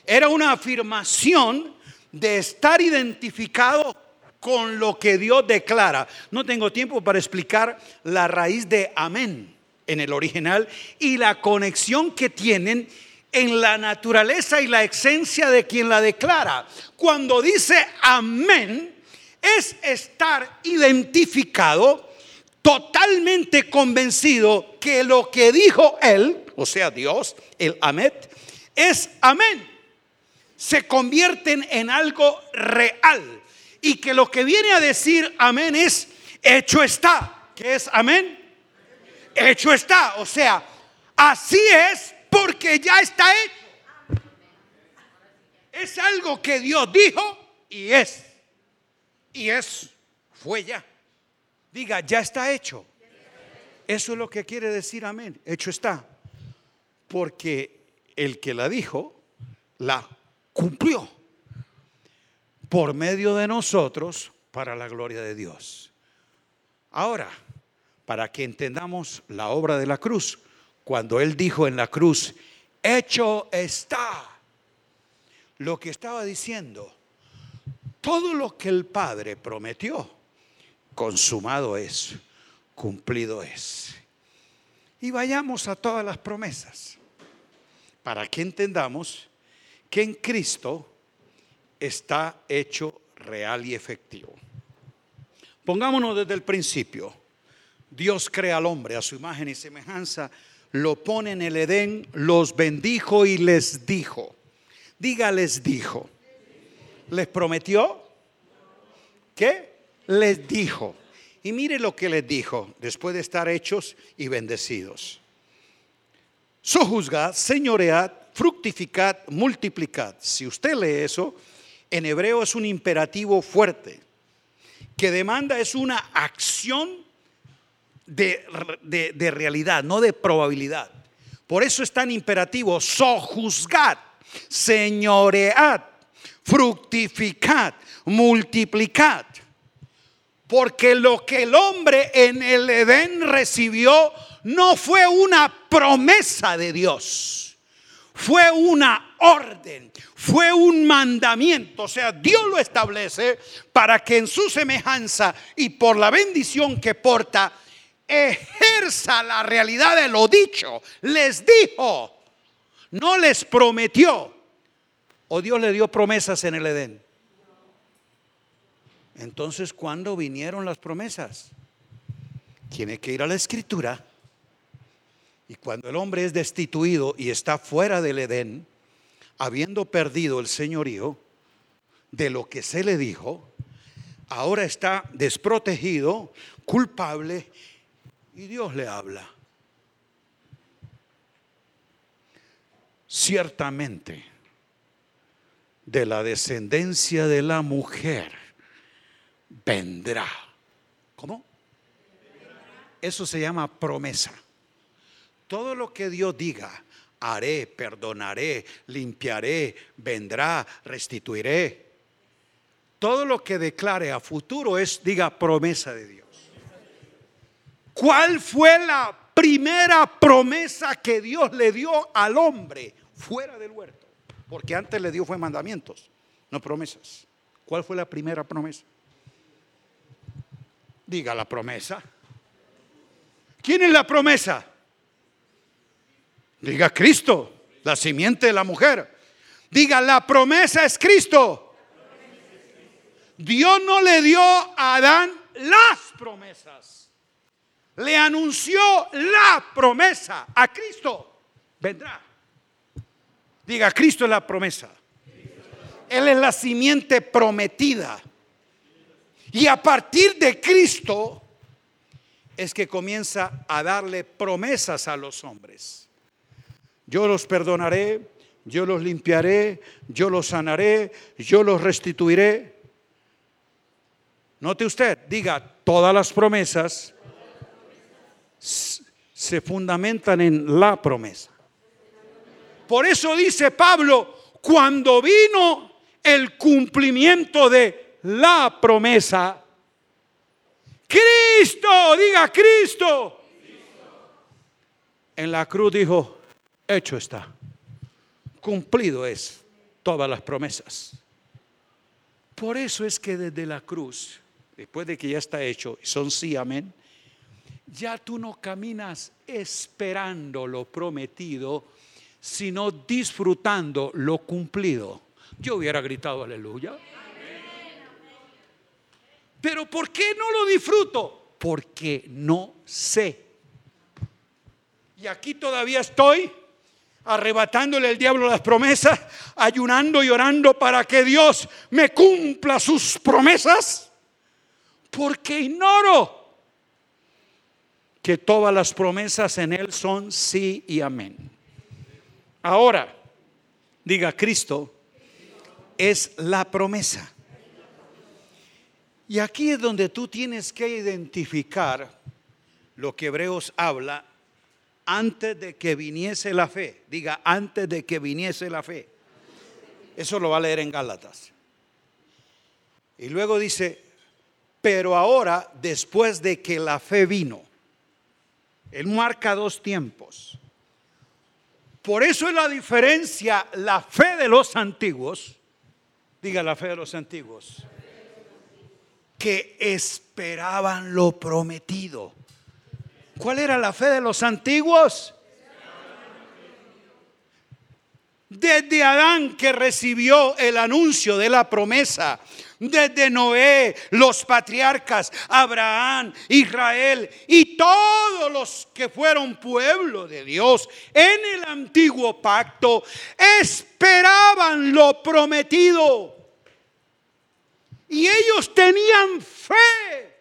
Era una afirmación de estar identificado con lo que Dios declara. No tengo tiempo para explicar la raíz de amén en el original y la conexión que tienen en la naturaleza y la esencia de quien la declara. Cuando dice amén, es estar identificado, totalmente convencido que lo que dijo él, o sea Dios, el amet, es amén. Se convierten en algo real. Y que lo que viene a decir amén es hecho está. ¿Qué es amén? Hecho está. O sea, así es porque ya está hecho. Es algo que Dios dijo y es. Y es, fue ya. Diga, ya está hecho. Eso es lo que quiere decir amén. Hecho está. Porque el que la dijo, la cumplió. Por medio de nosotros, para la gloria de Dios. Ahora, para que entendamos la obra de la cruz, cuando él dijo en la cruz, hecho está. Lo que estaba diciendo, todo lo que el Padre prometió, consumado es, cumplido es. Y vayamos a todas las promesas, para que entendamos que en Cristo está hecho real y efectivo. Pongámonos desde el principio. Dios crea al hombre a su imagen y semejanza lo pone en el Edén, los bendijo y les dijo. Diga, les dijo. ¿Les prometió? ¿Qué? Les dijo. Y mire lo que les dijo después de estar hechos y bendecidos. Sojuzgad, señoread, fructificad, multiplicad. Si usted lee eso, en hebreo es un imperativo fuerte que demanda es una acción de, realidad, no de probabilidad. Por eso es tan imperativo, sojuzgad, señoread, fructificad, multiplicad. Porque lo que el hombre en el Edén recibió no fue una promesa de Dios, fue una orden, fue un mandamiento. O sea, Dios lo establece para que en su semejanza y por la bendición que porta, ejerza la realidad de lo dicho. Les dijo, no les prometió. O Dios le dio promesas en el Edén. Entonces, ¿cuándo vinieron las promesas? Tiene que ir a la escritura. Y cuando el hombre es destituido y está fuera del Edén, habiendo perdido el señorío de lo que se le dijo, ahora está desprotegido, culpable y Dios le habla. Ciertamente, de la descendencia de la mujer vendrá. ¿Cómo? Eso se llama promesa. Todo lo que Dios diga, haré, perdonaré, limpiaré, vendrá, restituiré. Todo lo que declare a futuro es, diga, promesa de Dios. ¿Cuál fue la primera promesa que Dios le dio al hombre fuera del huerto? Porque antes le dio fue mandamientos, no promesas. ¿Cuál fue la primera promesa? Diga la promesa. ¿Quién es la promesa? Diga Cristo, la simiente de la mujer. Diga, la promesa es Cristo. Dios no le dio a Adán las promesas. Le anunció la promesa a Cristo. Vendrá. Diga, Cristo es la promesa. Él es la simiente prometida. Y a partir de Cristo es que comienza a darle promesas a los hombres. Yo los perdonaré, yo los limpiaré, yo los sanaré, yo los restituiré. Note usted, diga, todas las promesas se fundamentan en la promesa. Por eso dice Pablo, cuando vino el cumplimiento de la promesa, Cristo, diga Cristo. En la cruz dijo, hecho está. Cumplido es todas las promesas. Por eso es que desde la cruz, después de que ya está hecho, son sí, amén, ya tú no caminas esperando lo prometido, sino disfrutando lo cumplido. Yo hubiera gritado aleluya. Pero ¿por qué no lo disfruto? Porque no sé. Y aquí todavía estoy arrebatándole al diablo las promesas, ayunando y orando para que Dios me cumpla sus promesas, porque ignoro que todas las promesas en Él son sí y amén. Ahora, diga Cristo, es la promesa. Y aquí es donde tú tienes que identificar lo que Hebreos habla antes de que viniese la fe. Diga, antes de que viniese la fe. Eso lo va a leer en Gálatas. Y luego dice, pero ahora, después de que la fe vino, él marca dos tiempos. Por eso es la diferencia, la fe de los antiguos, diga la fe de los antiguos, que esperaban lo prometido. ¿Cuál era la fe de los antiguos? Desde Adán que recibió el anuncio de la promesa, desde Noé, los patriarcas, Abraham, Israel y todos los que fueron pueblo de Dios en el antiguo pacto, esperaban lo prometido. Y ellos tenían fe.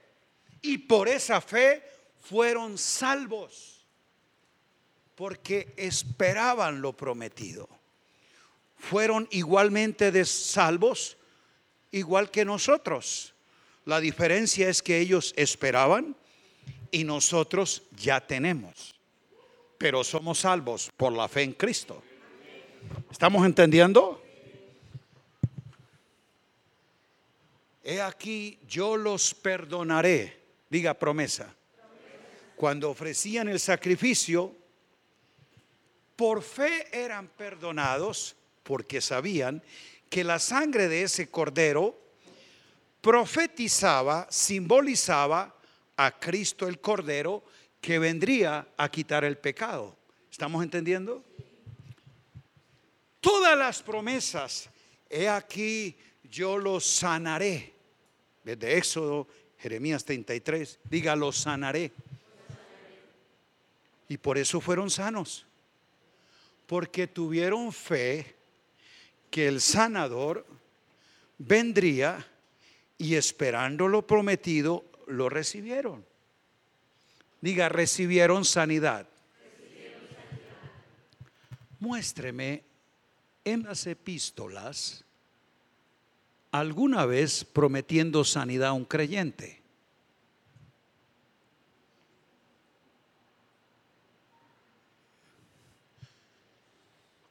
Y por esa fe fueron salvos. Porque esperaban lo prometido. Fueron igualmente de salvos, igual que nosotros. La diferencia es que ellos esperaban y nosotros ya tenemos. Pero somos salvos por la fe en Cristo. ¿Estamos entendiendo? He aquí, yo los perdonaré. Diga promesa. Cuando ofrecían el sacrificio, por fe eran perdonados porque sabían que la sangre de ese cordero profetizaba, simbolizaba a Cristo el cordero que vendría a quitar el pecado. ¿Estamos entendiendo? Todas las promesas, he aquí, yo los sanaré desde Éxodo, Jeremías 33, diga, los sanaré. Y por eso fueron sanos, porque tuvieron fe que el sanador vendría y esperando lo prometido, lo recibieron. Diga, recibieron sanidad. Muéstreme en las epístolas alguna vez prometiendo sanidad a un creyente?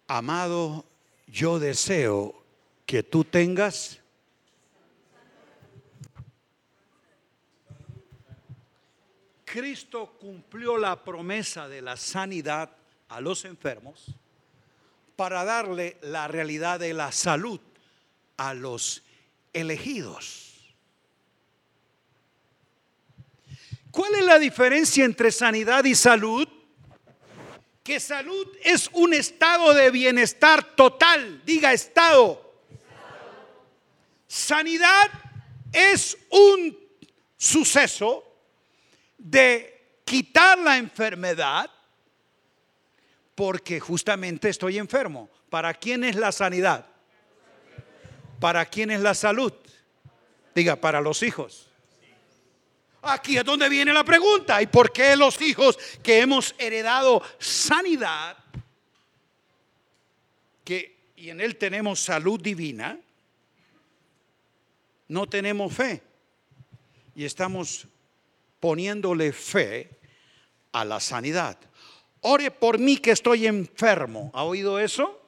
Amado, yo deseo que tú tengas Cristo cumplió la promesa de la sanidad a los enfermos para darle la realidad de la salud a los elegidos. ¿Cuál es la diferencia entre sanidad y salud? Que salud es un estado de bienestar total, diga estado. Sanidad es un suceso de quitar la enfermedad porque justamente estoy enfermo. ¿Para quién es la sanidad? ¿Para quién es la salud? Diga, para los hijos. Aquí es donde viene la pregunta. ¿Y por qué los hijos que hemos heredado sanidad, que, y en él tenemos salud divina, no tenemos fe? Y estamos poniéndole fe a la sanidad. Ore por mí que estoy enfermo. ¿Ha oído eso?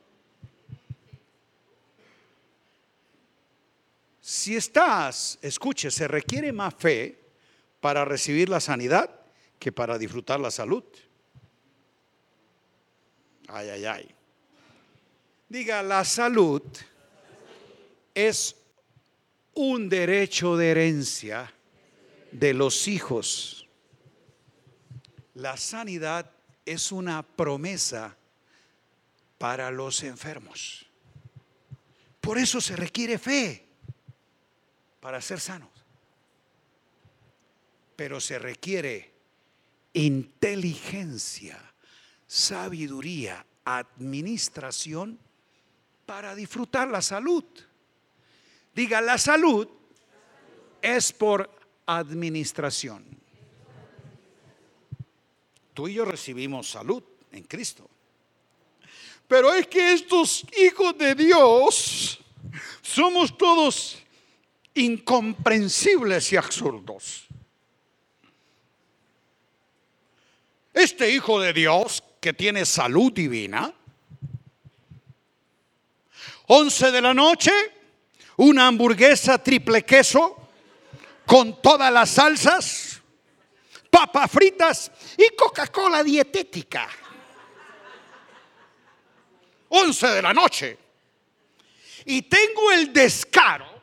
Si estás, escuche, se requiere más fe para recibir la sanidad que para disfrutar la salud. Ay, ay, ay. Diga, la salud es un derecho de herencia de los hijos. La sanidad es una promesa para los enfermos. Por eso se requiere fe para ser sanos. Pero se requiere inteligencia, sabiduría, administración para disfrutar la salud. Diga, la salud es por administración. Tú y yo recibimos salud en Cristo. Pero es que estos hijos de Dios somos todos incomprensibles y absurdos. Este hijo de Dios que tiene salud divina, 11 de la noche, una hamburguesa triple queso con todas las salsas, papas fritas y Coca-Cola dietética. 11 de la noche. Y tengo el descaro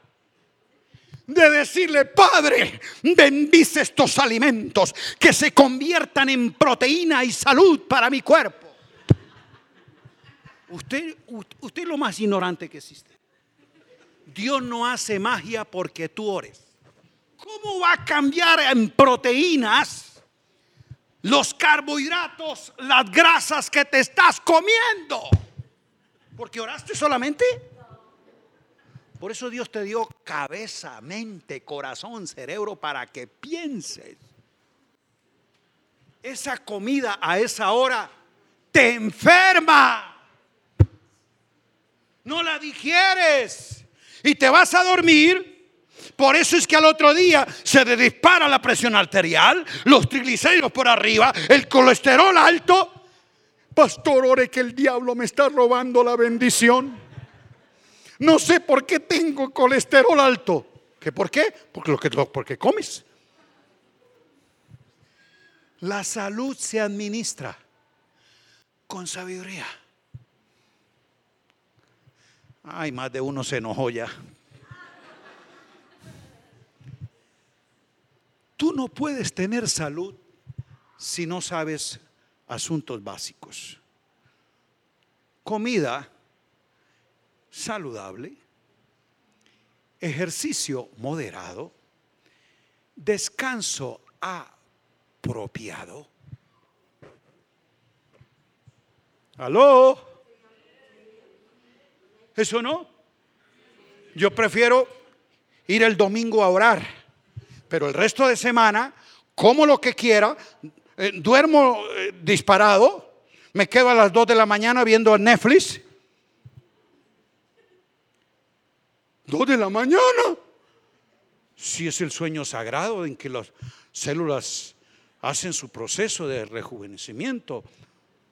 de decirle, Padre, bendice estos alimentos que se conviertan en proteína y salud para mi cuerpo. Usted, usted es lo más ignorante que existe. Dios no hace magia porque tú ores. ¿Cómo va a cambiar en proteínas los carbohidratos, las grasas que te estás comiendo? Porque oraste solamente. Por eso Dios te dio cabeza, mente, corazón, cerebro para que pienses. Esa comida a esa hora te enferma. No la digieres y te vas a dormir por eso es que al otro día se dispara la presión arterial, los triglicéridos por arriba, el colesterol alto. Pastor, ore que el diablo me está robando la bendición. No sé por qué tengo colesterol alto. ¿Qué por qué? Porque lo que porque comes. La salud se administra con sabiduría. Ay, más de uno se enojó ya. Tú no puedes tener salud si no sabes asuntos básicos. Comida saludable, ejercicio moderado, descanso apropiado. ¿Aló? ¿Eso no? Yo prefiero ir el domingo a orar pero el resto de semana como lo que quiera, eh, duermo eh, disparado, me quedo a las 2 de la mañana viendo Netflix. 2 de la mañana. Si es el sueño sagrado en que las células hacen su proceso de rejuvenecimiento,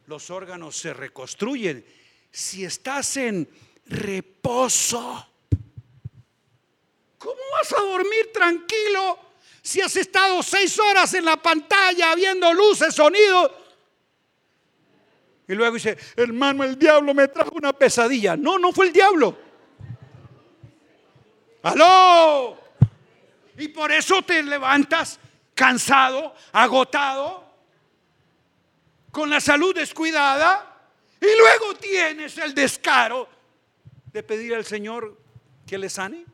los órganos se reconstruyen. Si estás en reposo, ¿cómo vas a dormir tranquilo si has estado seis horas en la pantalla viendo luces, sonidos? Y luego dice, hermano, el diablo me trajo una pesadilla. No, no fue el diablo. Aló. Y por eso te levantas cansado, agotado, con la salud descuidada, y luego tienes el descaro de pedir al Señor que le sane.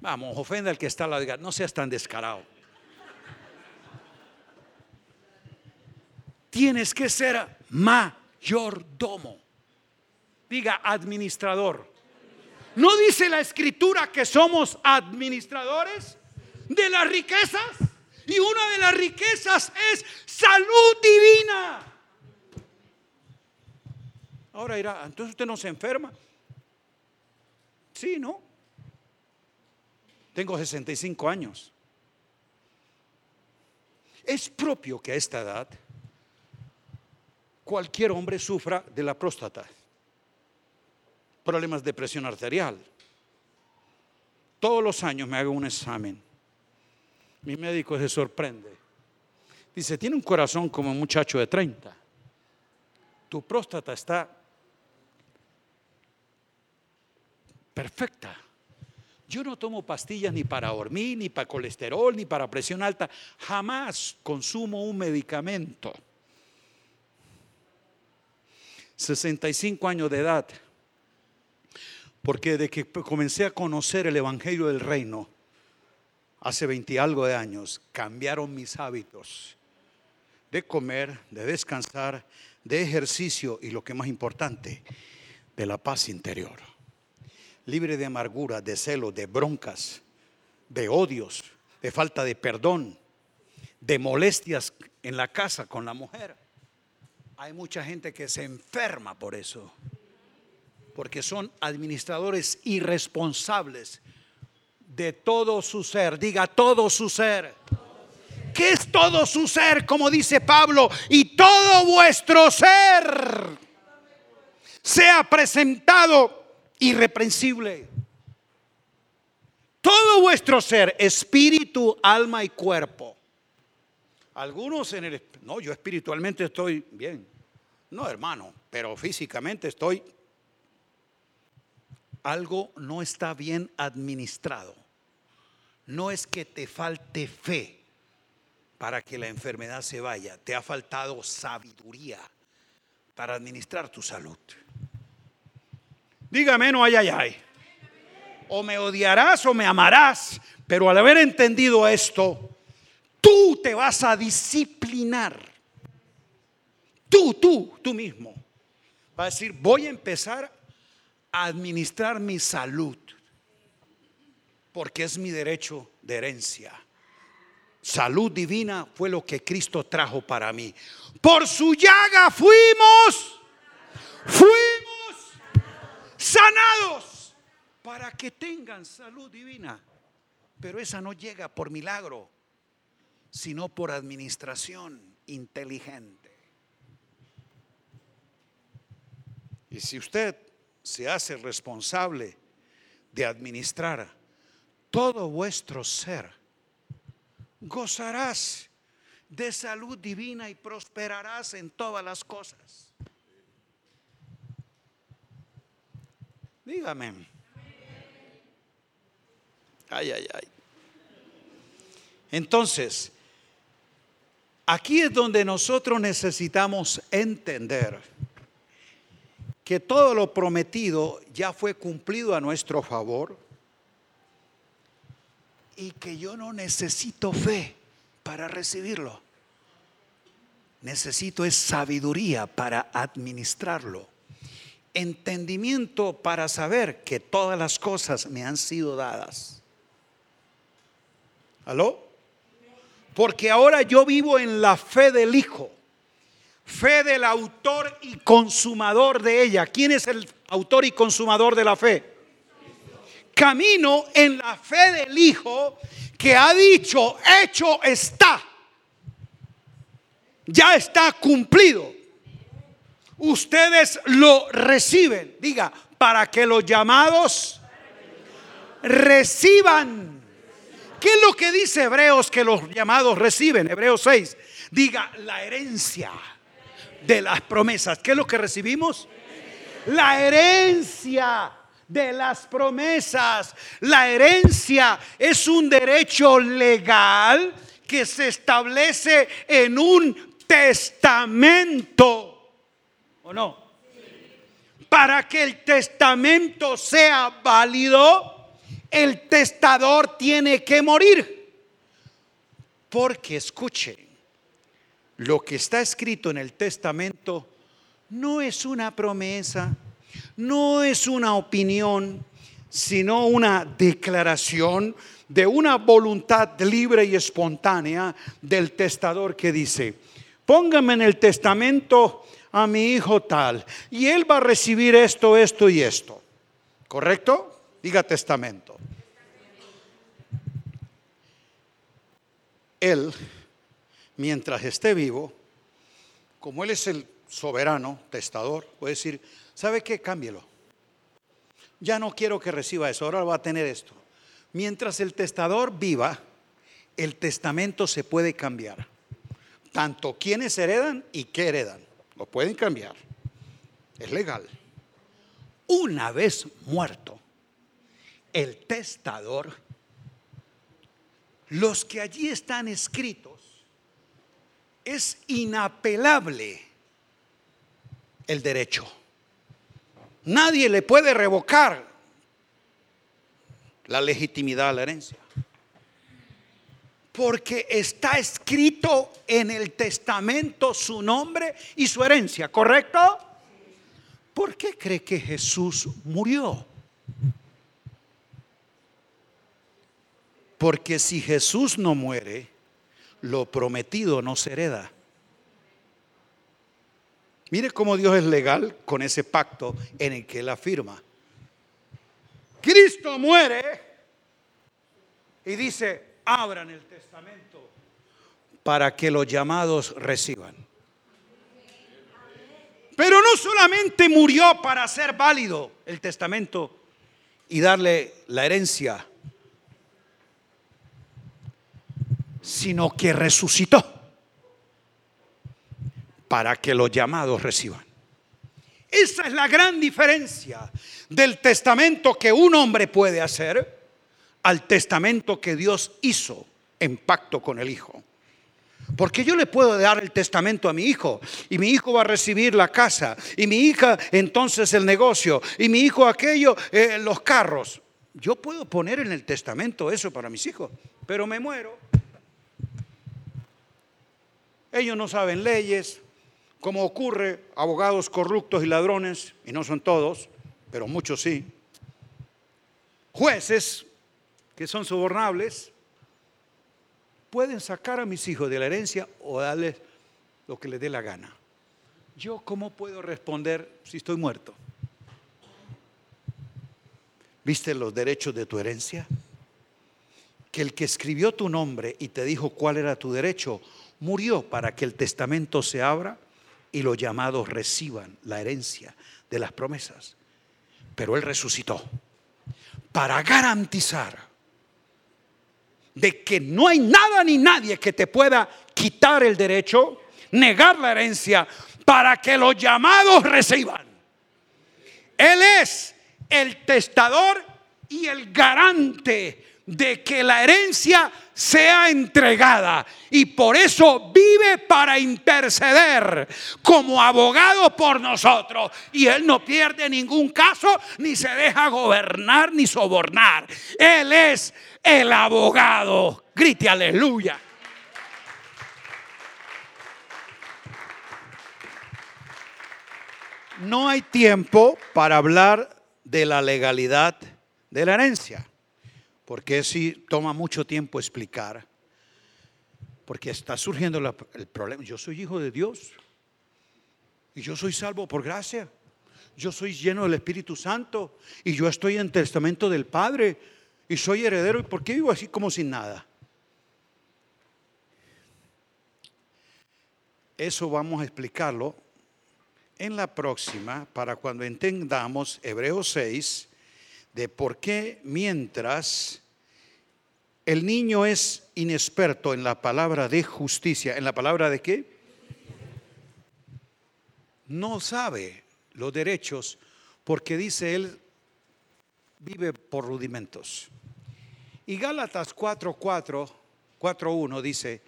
Vamos, ofenda al que está la no seas tan descarado. Tienes que ser mayordomo. Diga administrador. ¿No dice la escritura que somos administradores de las riquezas? Y una de las riquezas es salud divina. Ahora dirá, entonces usted no se enferma. Sí, ¿no? Tengo 65 años. Es propio que a esta edad cualquier hombre sufra de la próstata problemas de presión arterial. Todos los años me hago un examen. Mi médico se sorprende. Dice, tiene un corazón como un muchacho de 30. Tu próstata está perfecta. Yo no tomo pastillas ni para dormir, ni para colesterol, ni para presión alta. Jamás consumo un medicamento. 65 años de edad. Porque de que comencé a conocer el Evangelio del Reino, hace 20 y algo de años, cambiaron mis hábitos de comer, de descansar, de ejercicio y lo que más importante, de la paz interior. Libre de amargura, de celo, de broncas, de odios, de falta de perdón, de molestias en la casa con la mujer. Hay mucha gente que se enferma por eso porque son administradores irresponsables de todo su ser. Diga todo su ser. ¿Qué es todo su ser? Como dice Pablo, y todo vuestro ser sea presentado irreprensible. Todo vuestro ser, espíritu, alma y cuerpo. Algunos en el... No, yo espiritualmente estoy bien. No, hermano, pero físicamente estoy algo no está bien administrado, no es que te falte fe para que la enfermedad se vaya, te ha faltado sabiduría para administrar tu salud. Dígame, no, ay, ay, ay. O me odiarás o me amarás, pero al haber entendido esto, tú te vas a disciplinar. Tú, tú, tú mismo. Va a decir, voy a empezar administrar mi salud, porque es mi derecho de herencia. Salud divina fue lo que Cristo trajo para mí. Por su llaga fuimos, fuimos sanados para que tengan salud divina. Pero esa no llega por milagro, sino por administración inteligente. Y si usted se hace responsable de administrar todo vuestro ser, gozarás de salud divina y prosperarás en todas las cosas. Dígame. Ay, ay, ay. Entonces, aquí es donde nosotros necesitamos entender que todo lo prometido ya fue cumplido a nuestro favor y que yo no necesito fe para recibirlo. Necesito es sabiduría para administrarlo. Entendimiento para saber que todas las cosas me han sido dadas. ¿Aló? Porque ahora yo vivo en la fe del Hijo fe del autor y consumador de ella. ¿Quién es el autor y consumador de la fe? Camino en la fe del Hijo que ha dicho, hecho está. Ya está cumplido. Ustedes lo reciben. Diga, para que los llamados reciban. ¿Qué es lo que dice Hebreos que los llamados reciben? Hebreos 6. Diga, la herencia de las promesas. ¿Qué es lo que recibimos? La herencia de las promesas. La herencia es un derecho legal que se establece en un testamento. ¿O no? Para que el testamento sea válido, el testador tiene que morir. Porque escuchen, lo que está escrito en el testamento no es una promesa, no es una opinión, sino una declaración de una voluntad libre y espontánea del testador que dice, póngame en el testamento a mi hijo tal, y él va a recibir esto, esto y esto. ¿Correcto? Diga testamento. Él mientras esté vivo, como Él es el soberano, testador, puede decir, ¿sabe qué? Cámbielo. Ya no quiero que reciba eso, ahora va a tener esto. Mientras el testador viva, el testamento se puede cambiar. Tanto quienes heredan y qué heredan. Lo pueden cambiar. Es legal. Una vez muerto, el testador, los que allí están escritos, es inapelable el derecho. Nadie le puede revocar la legitimidad a la herencia. Porque está escrito en el testamento su nombre y su herencia, ¿correcto? ¿Por qué cree que Jesús murió? Porque si Jesús no muere, lo prometido no se hereda. Mire cómo Dios es legal con ese pacto en el que él afirma. Cristo muere y dice, abran el testamento para que los llamados reciban. Pero no solamente murió para hacer válido el testamento y darle la herencia sino que resucitó para que los llamados reciban. Esa es la gran diferencia del testamento que un hombre puede hacer al testamento que Dios hizo en pacto con el Hijo. Porque yo le puedo dar el testamento a mi hijo y mi hijo va a recibir la casa y mi hija entonces el negocio y mi hijo aquello, eh, los carros. Yo puedo poner en el testamento eso para mis hijos, pero me muero ellos no saben leyes, como ocurre, abogados corruptos y ladrones, y no son todos, pero muchos sí. Jueces que son sobornables, pueden sacar a mis hijos de la herencia o darles lo que les dé la gana. ¿Yo cómo puedo responder si estoy muerto? ¿Viste los derechos de tu herencia? Que el que escribió tu nombre y te dijo cuál era tu derecho, murió para que el testamento se abra y los llamados reciban la herencia de las promesas. Pero Él resucitó para garantizar de que no hay nada ni nadie que te pueda quitar el derecho, negar la herencia, para que los llamados reciban. Él es el testador y el garante de que la herencia sea entregada y por eso vive para interceder como abogado por nosotros y él no pierde ningún caso ni se deja gobernar ni sobornar. Él es el abogado. Grite aleluya. No hay tiempo para hablar de la legalidad de la herencia porque si toma mucho tiempo explicar, porque está surgiendo el problema. Yo soy hijo de Dios Y yo soy salvo por gracia. Yo soy lleno del Espíritu Santo. Y yo estoy en testamento del Padre. Y soy heredero. ¿Y por qué vivo así como sin nada? Eso vamos a explicarlo en la próxima para cuando entendamos Hebreos 6 de por qué mientras el niño es inexperto en la palabra de justicia, ¿en la palabra de qué? No sabe los derechos porque dice él vive por rudimentos. Y Gálatas 4:4, 4:1 dice,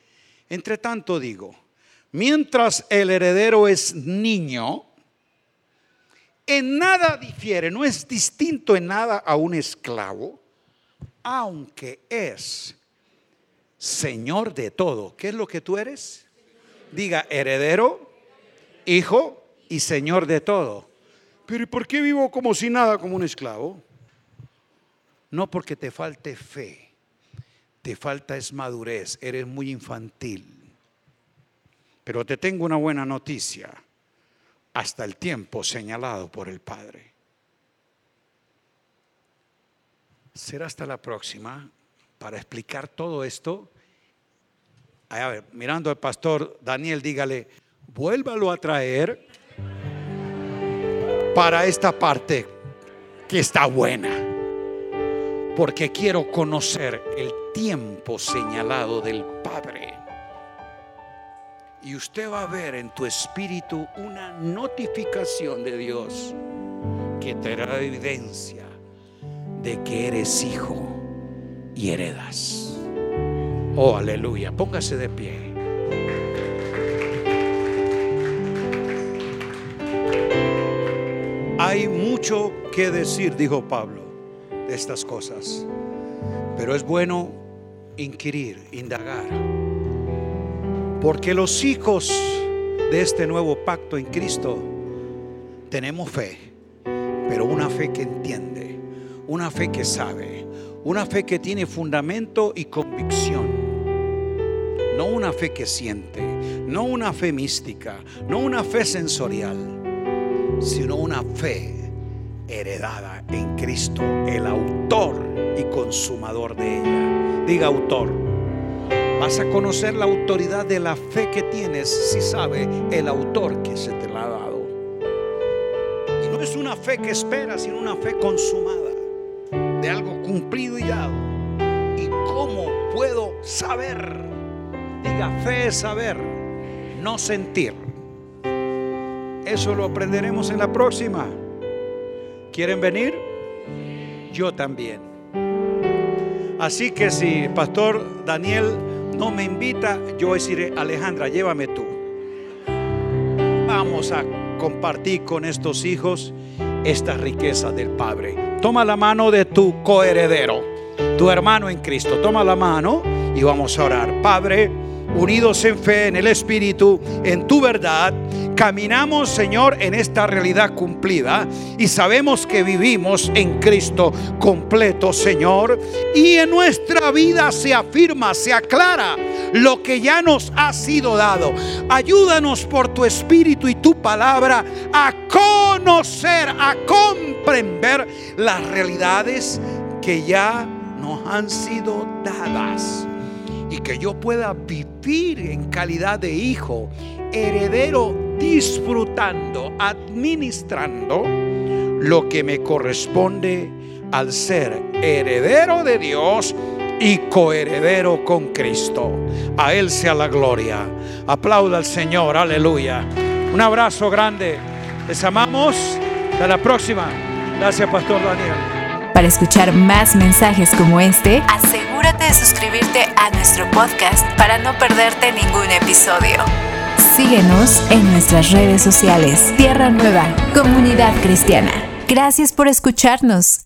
entre tanto digo, mientras el heredero es niño, en nada difiere, no es distinto en nada a un esclavo, aunque es Señor de todo. ¿Qué es lo que tú eres? Diga, heredero, hijo y Señor de todo. Pero ¿y por qué vivo como si nada, como un esclavo? No porque te falte fe, te falta es madurez, eres muy infantil. Pero te tengo una buena noticia, hasta el tiempo señalado por el Padre. Será hasta la próxima para explicar todo esto. A ver, mirando al pastor Daniel, dígale, vuélvalo a traer para esta parte que está buena. Porque quiero conocer el tiempo señalado del Padre. Y usted va a ver en tu espíritu una notificación de Dios que te dará evidencia de que eres hijo y heredas. Oh, aleluya. Póngase de pie. Hay mucho que decir, dijo Pablo, de estas cosas. Pero es bueno inquirir, indagar porque los hijos de este nuevo pacto en Cristo tenemos fe, pero una fe que entiende, una fe que sabe, una fe que tiene fundamento y convicción. No una fe que siente, no una fe mística, no una fe sensorial, sino una fe heredada en Cristo, el autor y consumador de ella. Diga autor. Vas a conocer la autoridad de la fe que tienes si sabe el autor que se te la ha dado. Y no es una fe que espera, sino una fe consumada, de algo cumplido y dado. ¿Y cómo puedo saber? Diga, fe es saber, no sentir. Eso lo aprenderemos en la próxima. ¿Quieren venir? Yo también. Así que si Pastor Daniel no me invita, yo deciré, Alejandra, llévame tú. Vamos a compartir con estos hijos esta riqueza del Padre. Toma la mano de tu coheredero, tu hermano en Cristo. Toma la mano y vamos a orar. Padre, unidos en fe, en el Espíritu, en tu verdad Caminamos, Señor, en esta realidad cumplida y sabemos que vivimos en Cristo completo, Señor. Y en nuestra vida se afirma, se aclara lo que ya nos ha sido dado. Ayúdanos por tu Espíritu y tu palabra a conocer, a comprender las realidades que ya nos han sido dadas y que yo pueda vivir en calidad de hijo, heredero disfrutando, administrando lo que me corresponde al ser heredero de Dios y coheredero con Cristo. A Él sea la gloria. Aplauda al Señor, aleluya. Un abrazo grande. Les amamos. Hasta la próxima. Gracias, Pastor Daniel. Para escuchar más mensajes como este, asegúrate de suscribirte a nuestro podcast para no perderte ningún episodio. Síguenos en nuestras redes sociales. Tierra Nueva, Comunidad Cristiana. Gracias por escucharnos.